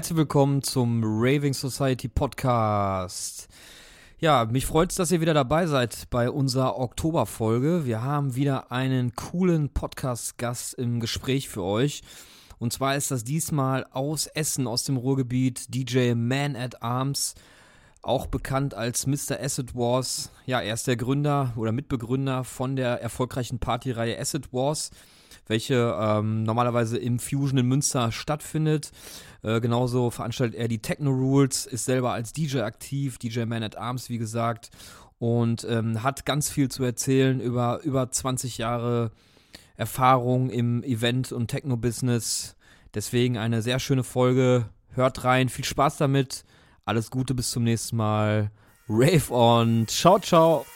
Herzlich willkommen zum Raving Society Podcast. Ja, mich freut es, dass ihr wieder dabei seid bei unserer Oktoberfolge. Wir haben wieder einen coolen Podcast-Gast im Gespräch für euch. Und zwar ist das diesmal aus Essen, aus dem Ruhrgebiet, DJ Man at Arms, auch bekannt als Mr. Acid Wars. Ja, er ist der Gründer oder Mitbegründer von der erfolgreichen Partyreihe Acid Wars welche ähm, normalerweise im Fusion in Münster stattfindet. Äh, genauso veranstaltet er die Techno Rules, ist selber als DJ aktiv, DJ Man at Arms, wie gesagt, und ähm, hat ganz viel zu erzählen über über 20 Jahre Erfahrung im Event- und Techno-Business. Deswegen eine sehr schöne Folge. Hört rein, viel Spaß damit. Alles Gute, bis zum nächsten Mal. Rave on. Ciao, ciao.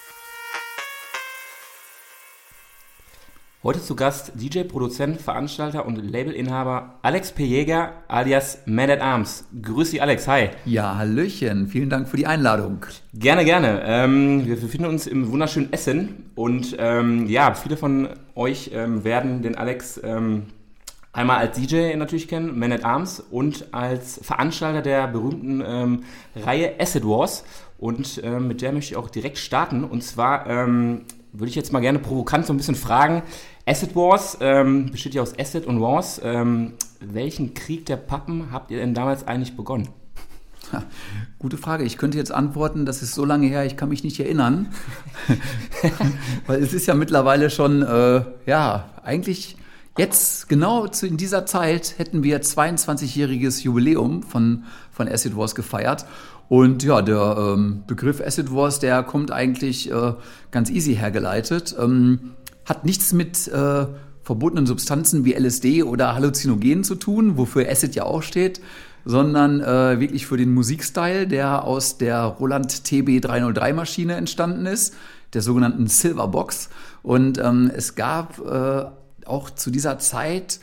Heute zu Gast DJ, Produzent, Veranstalter und Labelinhaber Alex P. Jäger alias Man at Arms. Grüß dich, Alex. Hi. Ja, Hallöchen. Vielen Dank für die Einladung. Gerne, gerne. Ähm, wir befinden uns im wunderschönen Essen und ähm, ja, viele von euch ähm, werden den Alex ähm, einmal als DJ natürlich kennen, Man at Arms und als Veranstalter der berühmten ähm, Reihe Acid Wars. Und ähm, mit der möchte ich auch direkt starten. Und zwar würde ich jetzt mal gerne provokant so ein bisschen fragen, Acid Wars ähm, besteht ja aus Acid und Wars. Ähm, welchen Krieg der Pappen habt ihr denn damals eigentlich begonnen? Ha, gute Frage. Ich könnte jetzt antworten, das ist so lange her, ich kann mich nicht erinnern. Weil es ist ja mittlerweile schon, äh, ja, eigentlich jetzt, genau zu, in dieser Zeit, hätten wir 22-jähriges Jubiläum von, von Acid Wars gefeiert. Und ja, der ähm, Begriff Acid Wars, der kommt eigentlich äh, ganz easy hergeleitet. Ähm, hat nichts mit äh, verbotenen Substanzen wie LSD oder Halluzinogenen zu tun, wofür Acid ja auch steht, sondern äh, wirklich für den Musikstyle, der aus der Roland TB 303 Maschine entstanden ist, der sogenannten Silverbox. Und ähm, es gab äh, auch zu dieser Zeit,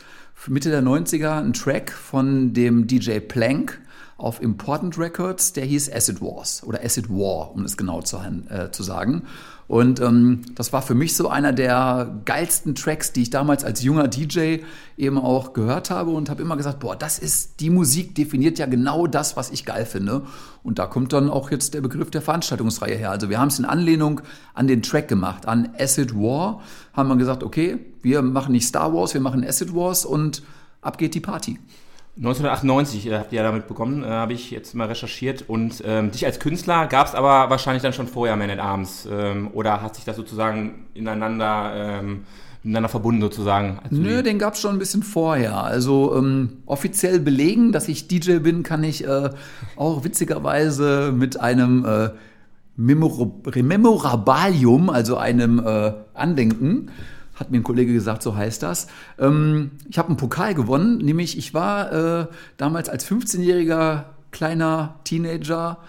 Mitte der 90er, einen Track von dem DJ Plank auf Important Records, der hieß Acid Wars oder Acid War, um es genau zu, äh, zu sagen. Und ähm, das war für mich so einer der geilsten Tracks, die ich damals als junger DJ eben auch gehört habe und habe immer gesagt, boah, das ist die Musik definiert ja genau das, was ich geil finde. Und da kommt dann auch jetzt der Begriff der Veranstaltungsreihe her. Also wir haben es in Anlehnung an den Track gemacht, an Acid War, haben wir gesagt, okay, wir machen nicht Star Wars, wir machen Acid Wars und ab geht die Party. 1998 äh, habt ihr ja damit begonnen, äh, habe ich jetzt mal recherchiert. Und ähm, dich als Künstler gab es aber wahrscheinlich dann schon vorher Man at Arms. Ähm, oder hat sich das sozusagen ineinander, ähm, miteinander verbunden sozusagen? Nö, den gab es schon ein bisschen vorher. Also ähm, offiziell belegen, dass ich DJ bin, kann ich äh, auch witzigerweise mit einem äh, Memorabalium, also einem äh, Andenken hat mir ein Kollege gesagt, so heißt das. Ähm, ich habe einen Pokal gewonnen, nämlich ich war äh, damals als 15-jähriger kleiner Teenager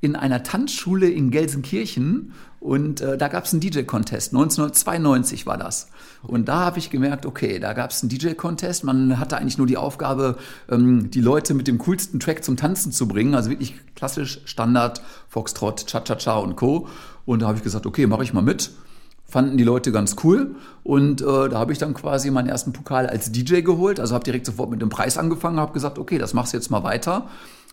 in einer Tanzschule in Gelsenkirchen und äh, da gab es einen DJ-Contest. 1992 war das. Und da habe ich gemerkt, okay, da gab es einen DJ-Contest. Man hatte eigentlich nur die Aufgabe, ähm, die Leute mit dem coolsten Track zum Tanzen zu bringen. Also wirklich klassisch Standard, Foxtrot, Cha-Cha-Cha und Co. Und da habe ich gesagt, okay, mache ich mal mit fanden die Leute ganz cool. Und äh, da habe ich dann quasi meinen ersten Pokal als DJ geholt. Also habe direkt sofort mit dem Preis angefangen, habe gesagt, okay, das machst du jetzt mal weiter.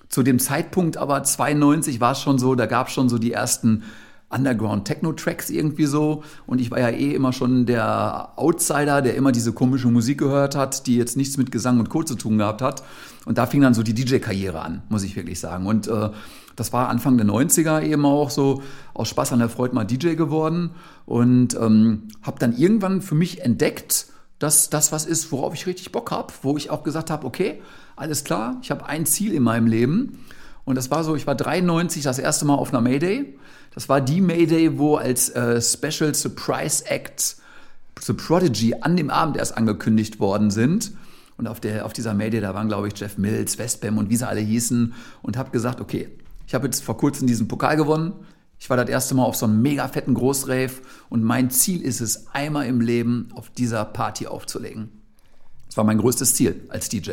Zu dem Zeitpunkt aber 92 war es schon so, da gab es schon so die ersten Underground-Techno-Tracks irgendwie so. Und ich war ja eh immer schon der Outsider, der immer diese komische Musik gehört hat, die jetzt nichts mit Gesang und Co. zu tun gehabt hat. Und da fing dann so die DJ-Karriere an, muss ich wirklich sagen. Und äh, das war Anfang der 90er eben auch so aus Spaß an der Freude mal DJ geworden und ähm, habe dann irgendwann für mich entdeckt, dass das was ist, worauf ich richtig Bock habe, wo ich auch gesagt habe, okay, alles klar, ich habe ein Ziel in meinem Leben und das war so, ich war 93 das erste Mal auf einer Mayday. Das war die Mayday, wo als äh, Special Surprise Act The Prodigy an dem Abend erst angekündigt worden sind. Und auf, der, auf dieser Mayday, da waren, glaube ich, Jeff Mills, Westbam und wie sie alle hießen. Und habe gesagt, okay, ich habe jetzt vor kurzem diesen Pokal gewonnen. Ich war das erste Mal auf so einem mega fetten Großrave und mein Ziel ist es, einmal im Leben auf dieser Party aufzulegen. Das war mein größtes Ziel als DJ.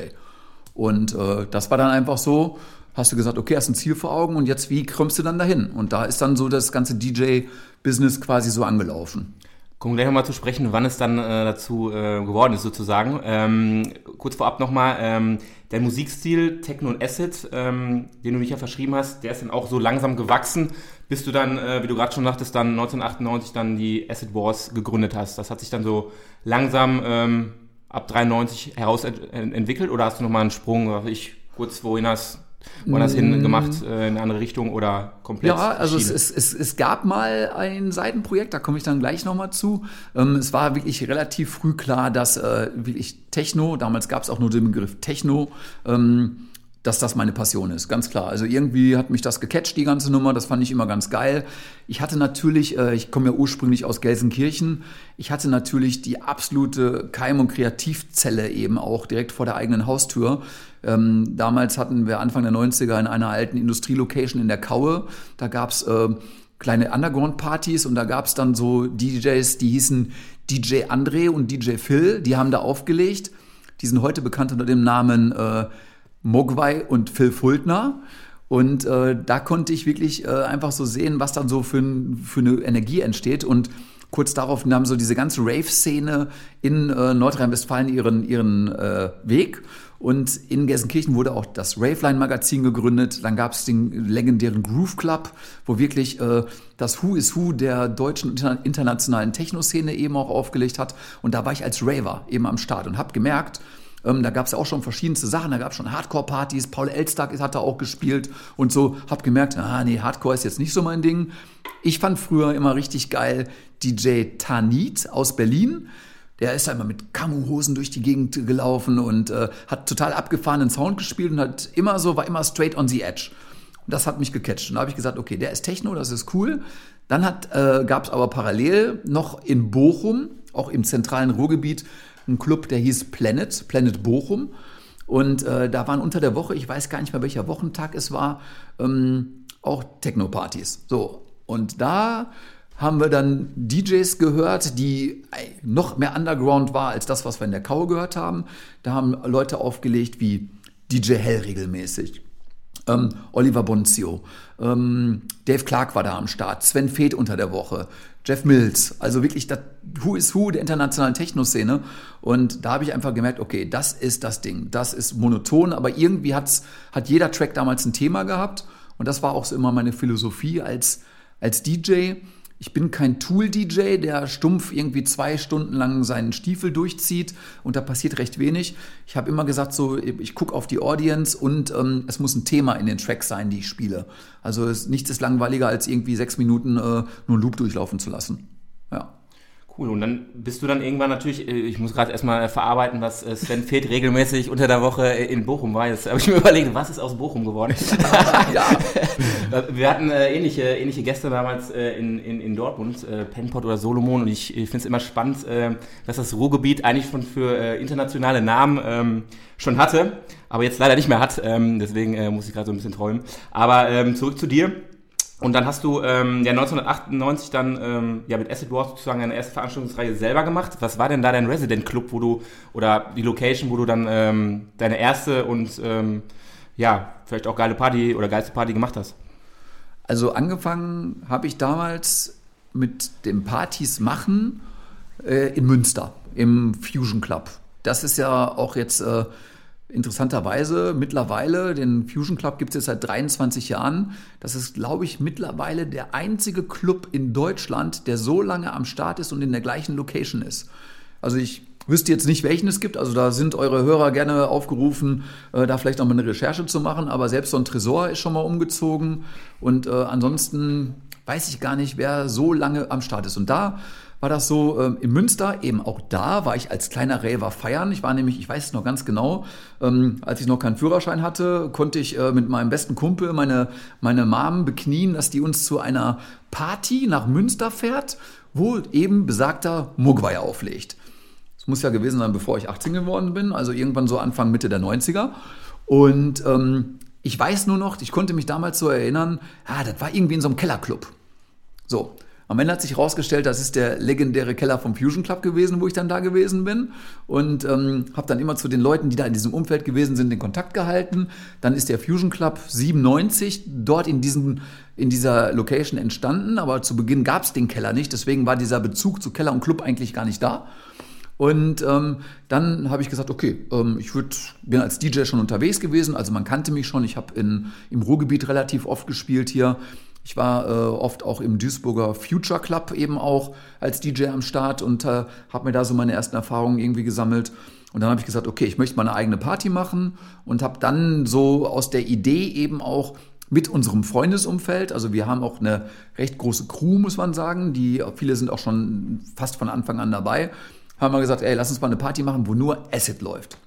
Und äh, das war dann einfach so, hast du gesagt, okay, hast ein Ziel vor Augen und jetzt wie kommst du dann dahin? Und da ist dann so das ganze DJ-Business quasi so angelaufen. Kommen wir gleich nochmal zu sprechen, wann es dann äh, dazu äh, geworden ist, sozusagen. Ähm, kurz vorab nochmal, ähm, der Musikstil Techno und Acid, ähm, den du mich ja verschrieben hast, der ist dann auch so langsam gewachsen, bis du dann, äh, wie du gerade schon sagtest, dann 1998 dann die Acid Wars gegründet hast. Das hat sich dann so langsam ähm, ab 93 heraus ent entwickelt oder hast du nochmal einen Sprung, ich kurz wohin hast woanders hin mm. gemacht, äh, in eine andere Richtung oder komplett? Ja, also es, es, es, es, gab mal ein Seitenprojekt, da komme ich dann gleich nochmal zu. Ähm, es war wirklich relativ früh klar, dass äh, wirklich Techno, damals gab es auch nur den Begriff Techno, ähm, dass das meine Passion ist, ganz klar. Also irgendwie hat mich das gecatcht, die ganze Nummer, das fand ich immer ganz geil. Ich hatte natürlich, äh, ich komme ja ursprünglich aus Gelsenkirchen, ich hatte natürlich die absolute Keim- und Kreativzelle eben auch direkt vor der eigenen Haustür. Ähm, damals hatten wir Anfang der 90er in einer alten Industrielocation in der Kaue, da gab's äh, kleine Underground-Partys und da gab's dann so DJs, die hießen DJ André und DJ Phil, die haben da aufgelegt. Die sind heute bekannt unter dem Namen äh, Mogwai und Phil Fultner. Und äh, da konnte ich wirklich äh, einfach so sehen, was dann so für, für eine Energie entsteht. Und kurz darauf nahm so diese ganze Rave-Szene in äh, Nordrhein-Westfalen ihren, ihren äh, Weg. Und in Gelsenkirchen wurde auch das Raveline-Magazin gegründet. Dann gab es den legendären Groove Club, wo wirklich äh, das Who is Who der deutschen internationalen Techno-Szene eben auch aufgelegt hat. Und da war ich als Raver eben am Start und habe gemerkt, ähm, da gab es ja auch schon verschiedenste Sachen, da gab es schon Hardcore-Partys, Paul Elstag hat da auch gespielt und so, hab gemerkt, ah nee, Hardcore ist jetzt nicht so mein Ding. Ich fand früher immer richtig geil DJ Tanit aus Berlin. Der ist einmal mit Kamu-Hosen durch die Gegend gelaufen und äh, hat total abgefahrenen Sound gespielt und hat immer so, war immer straight on the edge. Und das hat mich gecatcht. Und da habe ich gesagt, okay, der ist Techno, das ist cool. Dann äh, gab es aber parallel noch in Bochum, auch im zentralen Ruhrgebiet, ein Club, der hieß Planet, Planet Bochum. Und äh, da waren unter der Woche, ich weiß gar nicht mehr welcher Wochentag es war, ähm, auch Techno-Partys. So, und da haben wir dann DJs gehört, die noch mehr Underground war als das, was wir in der Kau gehört haben. Da haben Leute aufgelegt wie DJ Hell regelmäßig. Ähm, Oliver Bonzio, ähm, Dave Clark war da am Start, Sven Feth unter der Woche, Jeff Mills, also wirklich das Who is Who der internationalen Techno-Szene. Und da habe ich einfach gemerkt, okay, das ist das Ding. Das ist monoton, aber irgendwie hat's, hat jeder Track damals ein Thema gehabt. Und das war auch so immer meine Philosophie als, als DJ ich bin kein Tool-DJ, der stumpf irgendwie zwei Stunden lang seinen Stiefel durchzieht und da passiert recht wenig. Ich habe immer gesagt, so ich gucke auf die Audience und ähm, es muss ein Thema in den Tracks sein, die ich spiele. Also es, nichts ist langweiliger, als irgendwie sechs Minuten äh, nur einen Loop durchlaufen zu lassen. Cool, und dann bist du dann irgendwann natürlich, äh, ich muss gerade erstmal verarbeiten, was äh, Sven Feth regelmäßig unter der Woche äh, in Bochum war. Jetzt habe ich mir überlegt, was ist aus Bochum geworden? ja. Wir hatten äh, ähnliche, ähnliche Gäste damals äh, in, in, in Dortmund, äh, Penpot oder Solomon, und ich, ich finde es immer spannend, äh, dass das Ruhrgebiet eigentlich schon für äh, internationale Namen ähm, schon hatte, aber jetzt leider nicht mehr hat. Ähm, deswegen äh, muss ich gerade so ein bisschen träumen. Aber ähm, zurück zu dir. Und dann hast du ähm, ja 1998 dann ähm, ja mit Acid Wars sozusagen deine erste Veranstaltungsreihe selber gemacht. Was war denn da dein Resident Club, wo du oder die Location, wo du dann ähm, deine erste und ähm, ja vielleicht auch geile Party oder geilste Party gemacht hast? Also angefangen habe ich damals mit dem Partys machen äh, in Münster im Fusion Club. Das ist ja auch jetzt äh, Interessanterweise mittlerweile, den Fusion Club gibt es jetzt seit 23 Jahren. Das ist, glaube ich, mittlerweile der einzige Club in Deutschland, der so lange am Start ist und in der gleichen Location ist. Also ich wüsste jetzt nicht, welchen es gibt. Also da sind eure Hörer gerne aufgerufen, äh, da vielleicht noch mal eine Recherche zu machen. Aber selbst so ein Tresor ist schon mal umgezogen. Und äh, ansonsten weiß ich gar nicht, wer so lange am Start ist. Und da war das so ähm, in Münster, eben auch da war ich als kleiner Raver feiern. Ich war nämlich, ich weiß es noch ganz genau, ähm, als ich noch keinen Führerschein hatte, konnte ich äh, mit meinem besten Kumpel meine, meine Mom beknien, dass die uns zu einer Party nach Münster fährt, wo eben besagter Mugwai auflegt. Das muss ja gewesen sein, bevor ich 18 geworden bin, also irgendwann so Anfang, Mitte der 90er. Und ähm, ich weiß nur noch, ich konnte mich damals so erinnern, ja, das war irgendwie in so einem Kellerclub. So, Am Ende hat sich herausgestellt, das ist der legendäre Keller vom Fusion Club gewesen, wo ich dann da gewesen bin. Und ähm, habe dann immer zu den Leuten, die da in diesem Umfeld gewesen sind, den Kontakt gehalten. Dann ist der Fusion Club 97 dort in, diesen, in dieser Location entstanden. Aber zu Beginn gab es den Keller nicht. Deswegen war dieser Bezug zu Keller und Club eigentlich gar nicht da. Und ähm, dann habe ich gesagt, okay, ähm, ich würd, bin als DJ schon unterwegs gewesen, also man kannte mich schon. Ich habe im Ruhrgebiet relativ oft gespielt hier. Ich war äh, oft auch im Duisburger Future Club eben auch als DJ am Start und äh, habe mir da so meine ersten Erfahrungen irgendwie gesammelt. Und dann habe ich gesagt, okay, ich möchte mal eine eigene Party machen und habe dann so aus der Idee eben auch mit unserem Freundesumfeld, also wir haben auch eine recht große Crew, muss man sagen, die viele sind auch schon fast von Anfang an dabei, haben wir gesagt, ey, lass uns mal eine Party machen, wo nur Acid läuft.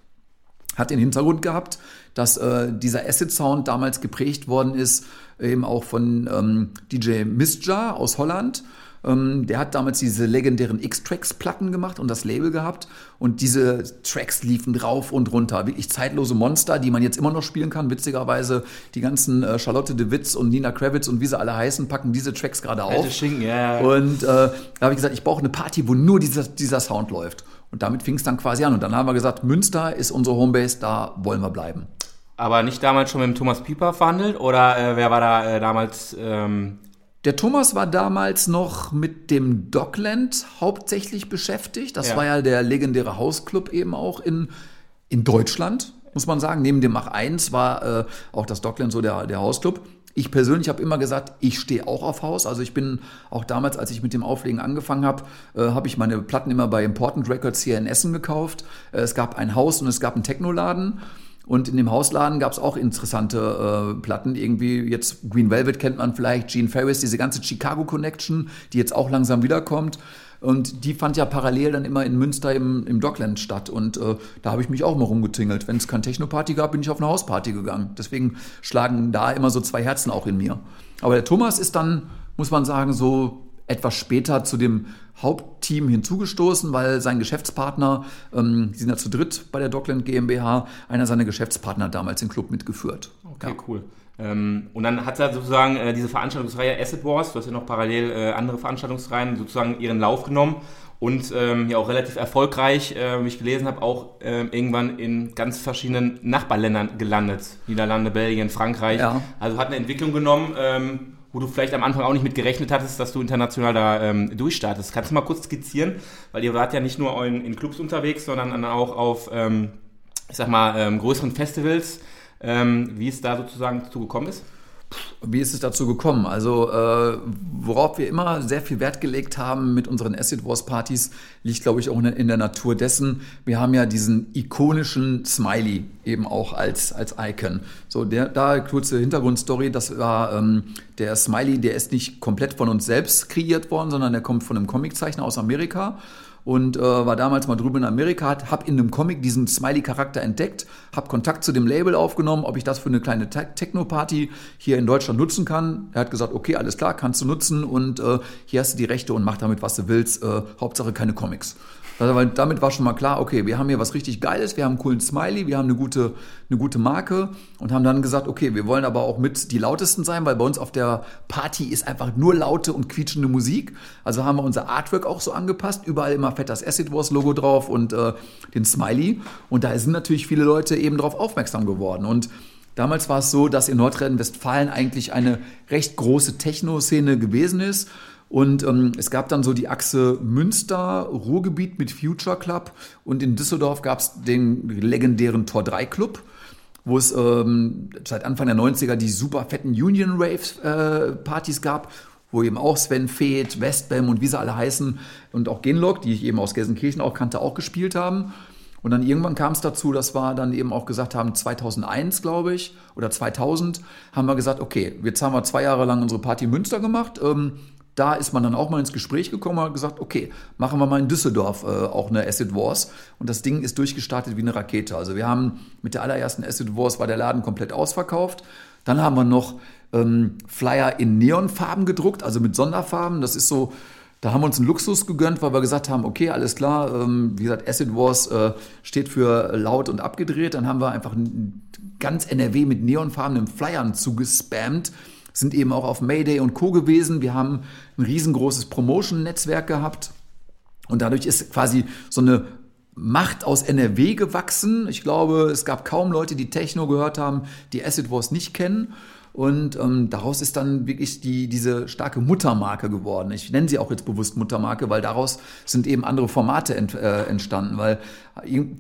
Hat den Hintergrund gehabt, dass äh, dieser Acid-Sound damals geprägt worden ist, eben auch von ähm, DJ Misja aus Holland. Ähm, der hat damals diese legendären X-Tracks-Platten gemacht und das Label gehabt. Und diese Tracks liefen drauf und runter. Wirklich zeitlose Monster, die man jetzt immer noch spielen kann. Witzigerweise, die ganzen äh, Charlotte de Witz und Nina Kravitz und wie sie alle heißen, packen diese Tracks gerade auf. Schinken, ja. Und äh, da habe ich gesagt, ich brauche eine Party, wo nur dieser, dieser Sound läuft. Und damit fing es dann quasi an. Und dann haben wir gesagt, Münster ist unsere Homebase, da wollen wir bleiben. Aber nicht damals schon mit dem Thomas Pieper verhandelt? Oder äh, wer war da äh, damals ähm, der Thomas war damals noch mit dem Dockland hauptsächlich beschäftigt. Das ja. war ja der legendäre Hausclub eben auch in, in Deutschland, muss man sagen. Neben dem Mach 1 war äh, auch das Dockland so der, der Hausclub. Ich persönlich habe immer gesagt, ich stehe auch auf Haus. Also ich bin auch damals, als ich mit dem Auflegen angefangen habe, äh, habe ich meine Platten immer bei Important Records hier in Essen gekauft. Äh, es gab ein Haus und es gab einen Technoladen. Und in dem Hausladen gab es auch interessante äh, Platten. Irgendwie jetzt Green Velvet kennt man vielleicht, Gene Ferris, diese ganze Chicago Connection, die jetzt auch langsam wiederkommt. Und die fand ja parallel dann immer in Münster im, im Dockland statt. Und äh, da habe ich mich auch mal rumgetingelt. Wenn es keine Techno-Party gab, bin ich auf eine Hausparty gegangen. Deswegen schlagen da immer so zwei Herzen auch in mir. Aber der Thomas ist dann, muss man sagen, so etwas später zu dem Hauptteam hinzugestoßen, weil sein Geschäftspartner, ähm, die sind ja zu dritt bei der Dockland GmbH, einer seiner Geschäftspartner damals im Club mitgeführt. Okay, ja. cool. Ähm, und dann hat er sozusagen äh, diese Veranstaltungsreihe Asset Wars, du hast ja noch parallel äh, andere Veranstaltungsreihen, sozusagen ihren Lauf genommen und ähm, ja auch relativ erfolgreich, äh, wie ich gelesen habe, auch äh, irgendwann in ganz verschiedenen Nachbarländern gelandet. Niederlande, Belgien, Frankreich. Ja. Also hat eine Entwicklung genommen, ähm, wo du vielleicht am Anfang auch nicht mit gerechnet hattest, dass du international da ähm, durchstartest. Kannst du mal kurz skizzieren? Weil ihr wart ja nicht nur in, in Clubs unterwegs, sondern dann auch auf, ähm, ich sag mal, ähm, größeren Festivals. Ähm, wie es da sozusagen dazu gekommen ist? Wie ist es dazu gekommen? Also, äh, worauf wir immer sehr viel Wert gelegt haben mit unseren Acid Wars Partys, liegt, glaube ich, auch in der Natur dessen. Wir haben ja diesen ikonischen Smiley eben auch als, als Icon. So, der, da kurze Hintergrundstory, das war ähm, der Smiley, der ist nicht komplett von uns selbst kreiert worden, sondern der kommt von einem Comiczeichner aus Amerika und äh, war damals mal drüben in Amerika, habe in einem Comic diesen Smiley-Charakter entdeckt, habe Kontakt zu dem Label aufgenommen, ob ich das für eine kleine Te Techno-Party hier in Deutschland nutzen kann. Er hat gesagt, okay, alles klar, kannst du nutzen und äh, hier hast du die Rechte und mach damit, was du willst. Äh, Hauptsache keine Comics. Also, weil damit war schon mal klar, okay, wir haben hier was richtig Geiles, wir haben einen coolen Smiley, wir haben eine gute, eine gute Marke und haben dann gesagt, okay, wir wollen aber auch mit die lautesten sein, weil bei uns auf der Party ist einfach nur laute und quietschende Musik. Also haben wir unser Artwork auch so angepasst, überall immer fett das Acid Wars Logo drauf und äh, den Smiley. Und da sind natürlich viele Leute eben darauf aufmerksam geworden. Und Damals war es so, dass in Nordrhein-Westfalen eigentlich eine recht große Techno-Szene gewesen ist. Und ähm, es gab dann so die Achse Münster-Ruhrgebiet mit Future Club und in Düsseldorf gab es den legendären Tor 3 Club, wo es ähm, seit Anfang der 90er die super fetten Union Rave-Partys äh, gab, wo eben auch Sven Feeth, Westbam und wie sie alle heißen und auch Genlock, die ich eben aus Gelsenkirchen auch kannte, auch gespielt haben. Und dann irgendwann kam es dazu, dass wir dann eben auch gesagt haben, 2001, glaube ich, oder 2000, haben wir gesagt, okay, jetzt haben wir zwei Jahre lang unsere Party Münster gemacht. Ähm, da ist man dann auch mal ins Gespräch gekommen und hat gesagt, okay, machen wir mal in Düsseldorf äh, auch eine Acid Wars. Und das Ding ist durchgestartet wie eine Rakete. Also wir haben mit der allerersten Acid Wars war der Laden komplett ausverkauft. Dann haben wir noch ähm, Flyer in Neonfarben gedruckt, also mit Sonderfarben. Das ist so, da haben wir uns einen Luxus gegönnt, weil wir gesagt haben, okay, alles klar, ähm, wie gesagt, Acid Wars äh, steht für laut und abgedreht. Dann haben wir einfach ganz NRW mit neonfarbenen Flyern zugespammt sind eben auch auf Mayday und Co. gewesen. Wir haben ein riesengroßes Promotion-Netzwerk gehabt. Und dadurch ist quasi so eine Macht aus NRW gewachsen. Ich glaube, es gab kaum Leute, die Techno gehört haben, die Acid Wars nicht kennen. Und ähm, daraus ist dann wirklich die, diese starke Muttermarke geworden. Ich nenne sie auch jetzt bewusst Muttermarke, weil daraus sind eben andere Formate ent, äh, entstanden. Weil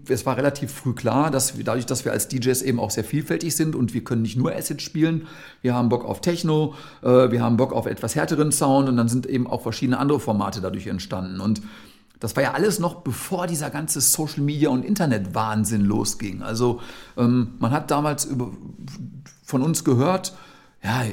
es war relativ früh klar, dass wir, dadurch, dass wir als DJs eben auch sehr vielfältig sind und wir können nicht nur Acid spielen, wir haben Bock auf Techno, äh, wir haben Bock auf etwas härteren Sound und dann sind eben auch verschiedene andere Formate dadurch entstanden. Und das war ja alles noch bevor dieser ganze Social Media und Internet-Wahnsinn losging. Also ähm, man hat damals über, von uns gehört, ja,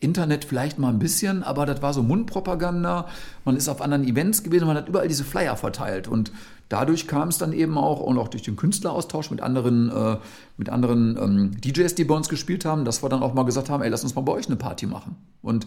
Internet vielleicht mal ein bisschen, aber das war so Mundpropaganda. Man ist auf anderen Events gewesen, man hat überall diese Flyer verteilt und dadurch kam es dann eben auch und auch durch den Künstleraustausch mit anderen, äh, mit anderen ähm, DJs, die bei uns gespielt haben, dass wir dann auch mal gesagt haben, ey, lass uns mal bei euch eine Party machen. Und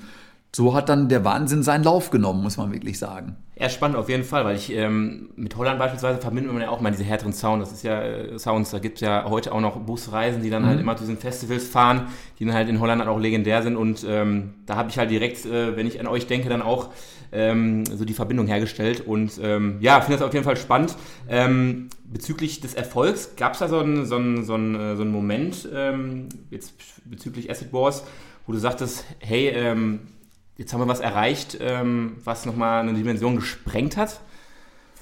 so hat dann der Wahnsinn seinen Lauf genommen, muss man wirklich sagen. Ja, spannend auf jeden Fall, weil ich ähm, mit Holland beispielsweise verbindet man ja auch mal diese härteren Sounds. Das ist ja äh, Sounds, da gibt es ja heute auch noch Busreisen, die dann halt mhm. halt immer zu diesen Festivals fahren, die dann halt in Holland halt auch legendär sind. Und ähm, da habe ich halt direkt, äh, wenn ich an euch denke, dann auch ähm, so die Verbindung hergestellt. Und ähm, ja, finde das auf jeden Fall spannend. Ähm, bezüglich des Erfolgs, gab es da so einen so so äh, so ein Moment, ähm, jetzt bezüglich Acid Wars, wo du sagtest, hey, ähm, Jetzt haben wir was erreicht, ähm, was nochmal eine Dimension gesprengt hat.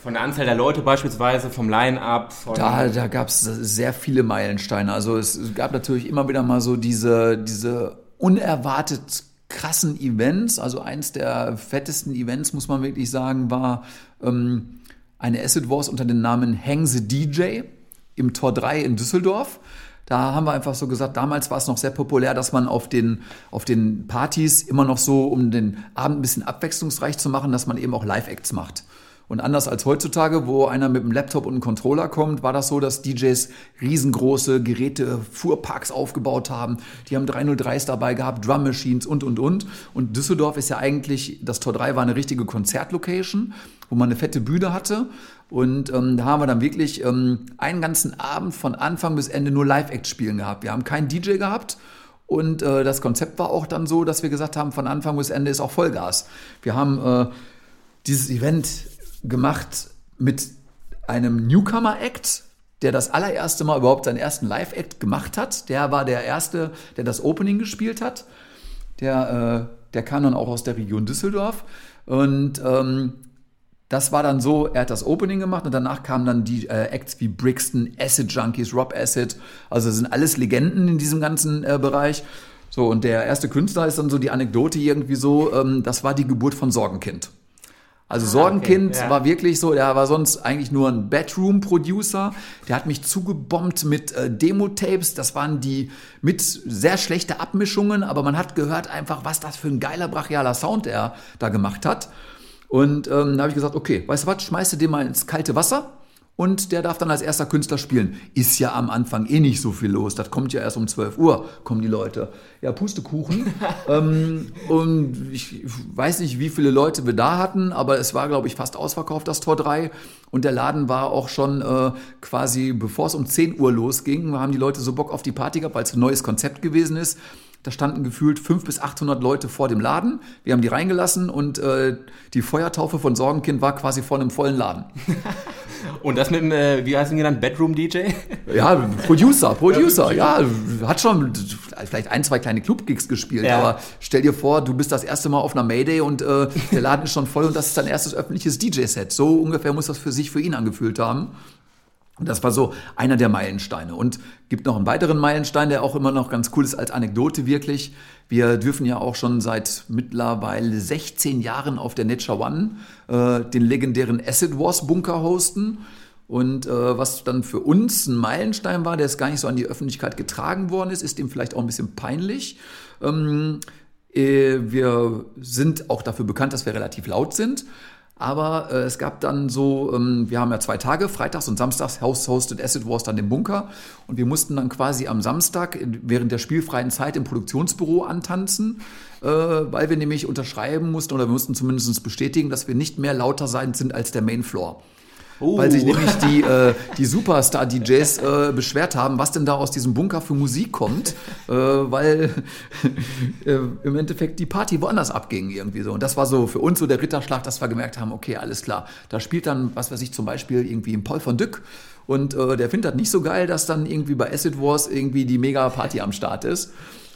Von der Anzahl der Leute beispielsweise, vom Line-Up. Da, da gab es sehr viele Meilensteine. Also es gab natürlich immer wieder mal so diese, diese unerwartet krassen Events. Also eins der fettesten Events, muss man wirklich sagen, war ähm, eine Acid Wars unter dem Namen Hang the DJ im Tor 3 in Düsseldorf. Da haben wir einfach so gesagt, damals war es noch sehr populär, dass man auf den, auf den Partys immer noch so, um den Abend ein bisschen abwechslungsreich zu machen, dass man eben auch Live-Acts macht. Und anders als heutzutage, wo einer mit einem Laptop und einem Controller kommt, war das so, dass DJs riesengroße Geräte, Fuhrparks aufgebaut haben. Die haben 303s dabei gehabt, Drum Machines und, und, und. Und Düsseldorf ist ja eigentlich, das Tor 3 war eine richtige Konzertlocation, wo man eine fette Bühne hatte. Und ähm, da haben wir dann wirklich ähm, einen ganzen Abend von Anfang bis Ende nur Live-Act spielen gehabt. Wir haben keinen DJ gehabt. Und äh, das Konzept war auch dann so, dass wir gesagt haben, von Anfang bis Ende ist auch Vollgas. Wir haben äh, dieses Event gemacht mit einem Newcomer-Act, der das allererste Mal überhaupt seinen ersten Live-Act gemacht hat. Der war der Erste, der das Opening gespielt hat. Der, äh, der kam dann auch aus der Region Düsseldorf. Und ähm, das war dann so, er hat das Opening gemacht und danach kamen dann die äh, Acts wie Brixton, Acid Junkies, Rob Acid. Also sind alles Legenden in diesem ganzen äh, Bereich. So, und der erste Künstler ist dann so die Anekdote irgendwie so, ähm, das war die Geburt von Sorgenkind. Also ah, Sorgenkind okay, ja. war wirklich so, der war sonst eigentlich nur ein Bedroom-Producer. Der hat mich zugebombt mit äh, Demo-Tapes. Das waren die mit sehr schlechte Abmischungen, aber man hat gehört einfach, was das für ein geiler brachialer Sound er da gemacht hat. Und ähm, da habe ich gesagt, okay, weißt du was, schmeißt du den mal ins kalte Wasser und der darf dann als erster Künstler spielen. Ist ja am Anfang eh nicht so viel los. Das kommt ja erst um 12 Uhr, kommen die Leute. Ja, Pustekuchen. ähm, und ich weiß nicht, wie viele Leute wir da hatten, aber es war, glaube ich, fast ausverkauft, das Tor 3. Und der Laden war auch schon äh, quasi, bevor es um 10 Uhr losging, haben die Leute so Bock auf die Party gehabt, weil es ein neues Konzept gewesen ist. Da standen gefühlt 500 bis 800 Leute vor dem Laden. Wir haben die reingelassen und äh, die Feuertaufe von Sorgenkind war quasi vor einem vollen Laden. und das mit dem, äh, wie heißt ihn genannt, Bedroom-DJ? Ja, Producer, Producer, ja. Hat schon vielleicht ein, zwei kleine Club-Gigs gespielt, ja. aber stell dir vor, du bist das erste Mal auf einer Mayday und äh, der Laden ist schon voll und das ist dein erstes öffentliches DJ-Set. So ungefähr muss das für sich für ihn angefühlt haben. Und das war so einer der Meilensteine. Und gibt noch einen weiteren Meilenstein, der auch immer noch ganz cool ist als Anekdote wirklich. Wir dürfen ja auch schon seit mittlerweile 16 Jahren auf der Nature One äh, den legendären Acid Wars Bunker hosten. Und äh, was dann für uns ein Meilenstein war, der es gar nicht so an die Öffentlichkeit getragen worden ist, ist dem vielleicht auch ein bisschen peinlich. Ähm, äh, wir sind auch dafür bekannt, dass wir relativ laut sind. Aber äh, es gab dann so, ähm, wir haben ja zwei Tage, freitags und samstags hostet Acid Wars dann den Bunker. Und wir mussten dann quasi am Samstag während der spielfreien Zeit im Produktionsbüro antanzen, äh, weil wir nämlich unterschreiben mussten oder wir mussten zumindest bestätigen, dass wir nicht mehr lauter sein sind als der Mainfloor. Uh. weil sich nämlich die, äh, die Superstar-DJs äh, beschwert haben, was denn da aus diesem Bunker für Musik kommt, äh, weil äh, im Endeffekt die Party woanders abging irgendwie so. Und das war so für uns so der Ritterschlag, dass wir gemerkt haben, okay, alles klar, da spielt dann, was weiß ich, zum Beispiel irgendwie ein Paul von Dyck und äh, der findet das nicht so geil, dass dann irgendwie bei Acid Wars irgendwie die Mega-Party am Start ist.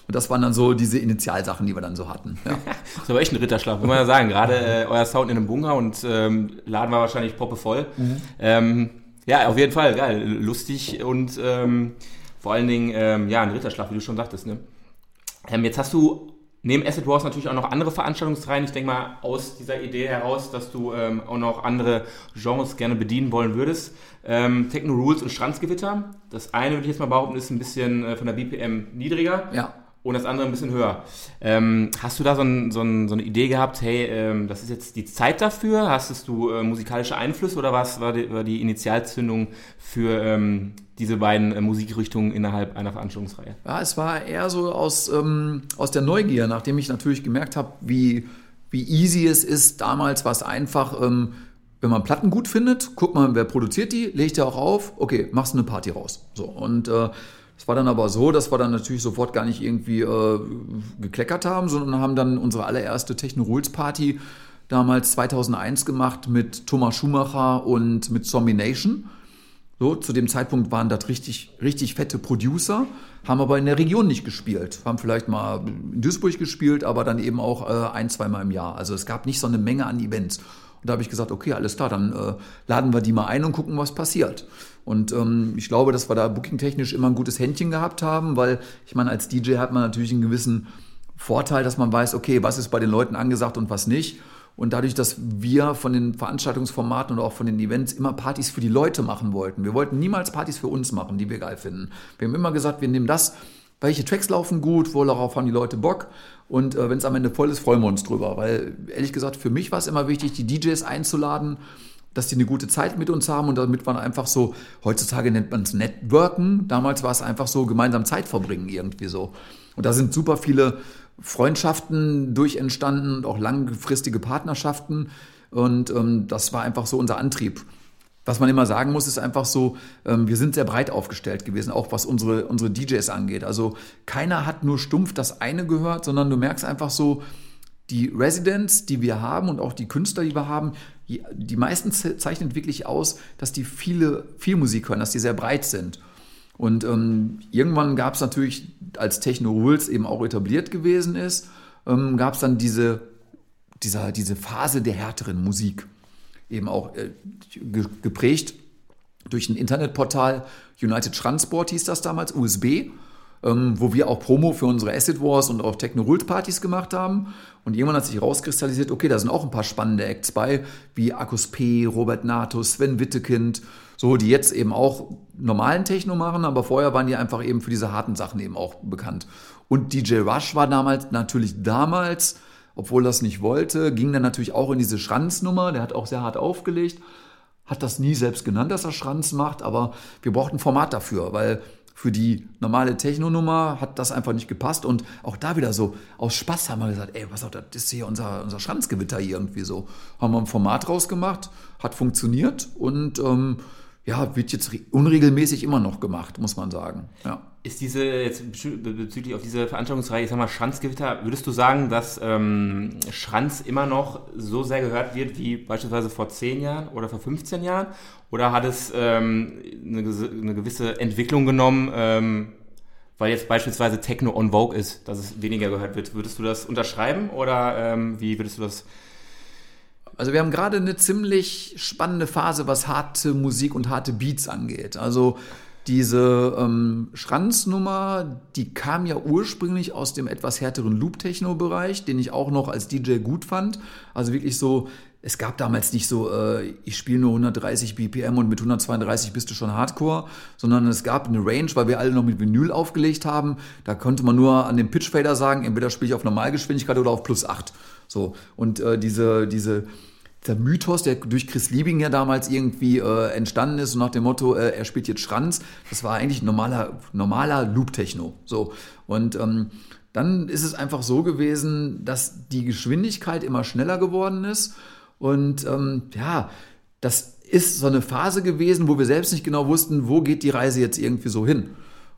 Und das waren dann so diese Initialsachen, die wir dann so hatten. Ja. das war echt ein Ritterschlag, muss man ja sagen. Gerade äh, euer Sound in einem Bunker und ähm, Laden war wahrscheinlich poppevoll. Mhm. Ähm, ja, auf jeden Fall, geil, lustig und ähm, vor allen Dingen, ähm, ja, ein Ritterschlag, wie du schon sagtest. Ne? Ähm, jetzt hast du neben Acid Wars natürlich auch noch andere Veranstaltungsreihen. Ich denke mal aus dieser Idee heraus, dass du ähm, auch noch andere Genres gerne bedienen wollen würdest. Ähm, Techno Rules und Strandsgewitter. Das eine, würde ich jetzt mal behaupten, ist ein bisschen äh, von der BPM niedriger. Ja und das andere ein bisschen höher. Ähm, hast du da so, ein, so, ein, so, eine Idee gehabt, hey, ähm, das ist jetzt die Zeit dafür? Hast du äh, musikalische Einflüsse oder was war die, war die Initialzündung für ähm, diese beiden äh, Musikrichtungen innerhalb einer Veranstaltungsreihe? Ja, es war eher so aus, ähm, aus der Neugier, nachdem ich natürlich gemerkt habe, wie, wie easy es ist. Damals war es einfach, ähm, wenn man Platten gut findet, guck mal, wer produziert die, legt ja auch auf, okay, machst eine Party raus. So, und äh, es war dann aber so, dass wir dann natürlich sofort gar nicht irgendwie äh, gekleckert haben, sondern haben dann unsere allererste Techno-Rules-Party damals 2001 gemacht mit Thomas Schumacher und mit Zombie Nation. So, zu dem Zeitpunkt waren das richtig, richtig fette Producer, haben aber in der Region nicht gespielt. Haben vielleicht mal in Duisburg gespielt, aber dann eben auch äh, ein, zweimal im Jahr. Also es gab nicht so eine Menge an Events. Da habe ich gesagt, okay, alles klar, dann äh, laden wir die mal ein und gucken, was passiert. Und ähm, ich glaube, dass wir da bookingtechnisch immer ein gutes Händchen gehabt haben, weil ich meine, als DJ hat man natürlich einen gewissen Vorteil, dass man weiß, okay, was ist bei den Leuten angesagt und was nicht. Und dadurch, dass wir von den Veranstaltungsformaten und auch von den Events immer Partys für die Leute machen wollten. Wir wollten niemals Partys für uns machen, die wir geil finden. Wir haben immer gesagt, wir nehmen das, welche Tracks laufen gut, worauf haben die Leute Bock. Und äh, wenn es am Ende voll ist, freuen wir uns drüber. Weil ehrlich gesagt, für mich war es immer wichtig, die DJs einzuladen dass die eine gute Zeit mit uns haben und damit man einfach so, heutzutage nennt man es Networken, damals war es einfach so gemeinsam Zeit verbringen irgendwie so. Und da sind super viele Freundschaften durch entstanden und auch langfristige Partnerschaften und ähm, das war einfach so unser Antrieb. Was man immer sagen muss, ist einfach so, ähm, wir sind sehr breit aufgestellt gewesen, auch was unsere, unsere DJs angeht. Also keiner hat nur stumpf das eine gehört, sondern du merkst einfach so, die Residents, die wir haben und auch die Künstler, die wir haben, die meisten zeichnen wirklich aus, dass die viele, viel Musik hören, dass die sehr breit sind. Und ähm, irgendwann gab es natürlich, als Techno Rules eben auch etabliert gewesen ist, ähm, gab es dann diese, dieser, diese Phase der härteren Musik. Eben auch äh, geprägt durch ein Internetportal, United Transport hieß das damals, USB ähm, wo wir auch Promo für unsere Acid Wars und auch Techno Rult Partys gemacht haben. Und irgendwann hat sich rauskristallisiert, okay, da sind auch ein paar spannende Acts bei, wie Akkus P, Robert Nato, Sven Wittekind, so, die jetzt eben auch normalen Techno machen, aber vorher waren die einfach eben für diese harten Sachen eben auch bekannt. Und DJ Rush war damals, natürlich damals, obwohl das nicht wollte, ging dann natürlich auch in diese Schranznummer, der hat auch sehr hart aufgelegt, hat das nie selbst genannt, dass er Schranz macht, aber wir brauchten ein Format dafür, weil für die normale Techno-Nummer hat das einfach nicht gepasst. Und auch da wieder so, aus Spaß haben wir gesagt, ey, was auch, das ist hier unser, unser Schranzgewitter hier irgendwie so. Haben wir ein Format rausgemacht, hat funktioniert und ähm, ja, wird jetzt unregelmäßig immer noch gemacht, muss man sagen. Ja. Ist diese, jetzt bezüglich auf diese Veranstaltungsreihe, ich sag mal, Schranzgewitter, würdest du sagen, dass ähm, Schranz immer noch so sehr gehört wird wie beispielsweise vor 10 Jahren oder vor 15 Jahren? Oder hat es ähm, eine, eine, gewisse Entwicklung genommen, ähm, weil jetzt beispielsweise Techno on Vogue ist, dass es weniger gehört wird? Würdest du das unterschreiben oder ähm, wie würdest du das also wir haben gerade eine ziemlich spannende Phase, was harte Musik und harte Beats angeht. Also diese ähm, Schranznummer, die kam ja ursprünglich aus dem etwas härteren Loop-Techno-Bereich, den ich auch noch als DJ gut fand. Also wirklich so, es gab damals nicht so, äh, ich spiele nur 130 BPM und mit 132 bist du schon Hardcore, sondern es gab eine Range, weil wir alle noch mit Vinyl aufgelegt haben. Da konnte man nur an dem Pitchfader sagen, entweder spiele ich auf Normalgeschwindigkeit oder auf plus 8. So, und äh, diese, diese, der Mythos, der durch Chris Liebing ja damals irgendwie äh, entstanden ist und nach dem Motto, äh, er spielt jetzt Schranz, das war eigentlich normaler, normaler Loop-Techno. So. Und ähm, dann ist es einfach so gewesen, dass die Geschwindigkeit immer schneller geworden ist. Und ähm, ja, das ist so eine Phase gewesen, wo wir selbst nicht genau wussten, wo geht die Reise jetzt irgendwie so hin.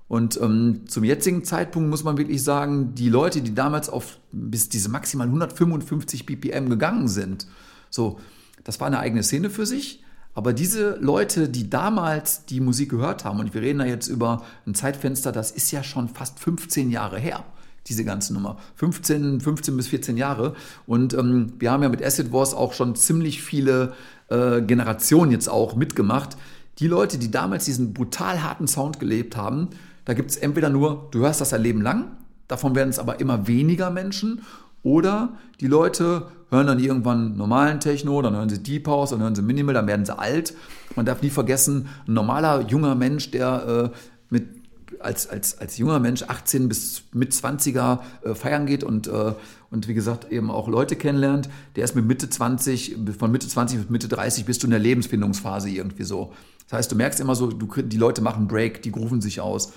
Und ähm, zum jetzigen Zeitpunkt muss man wirklich sagen, die Leute, die damals auf bis diese maximal 155 BPM gegangen sind, so, das war eine eigene Szene für sich. Aber diese Leute, die damals die Musik gehört haben, und wir reden da jetzt über ein Zeitfenster, das ist ja schon fast 15 Jahre her, diese ganze Nummer. 15, 15 bis 14 Jahre. Und ähm, wir haben ja mit Acid Wars auch schon ziemlich viele äh, Generationen jetzt auch mitgemacht. Die Leute, die damals diesen brutal harten Sound gelebt haben, da gibt es entweder nur, du hörst das ein Leben lang, davon werden es aber immer weniger Menschen, oder die Leute hören dann irgendwann normalen Techno, dann hören sie Deep House, dann hören sie Minimal, dann werden sie alt. Man darf nie vergessen, ein normaler junger Mensch, der äh, mit als, als, als junger Mensch 18 bis mit 20er äh, feiern geht und, äh, und wie gesagt eben auch Leute kennenlernt, der ist mit Mitte 20, von Mitte 20 bis Mitte 30 bist du in der Lebensfindungsphase irgendwie so. Das heißt, du merkst immer so, du, die Leute machen Break, die rufen sich aus.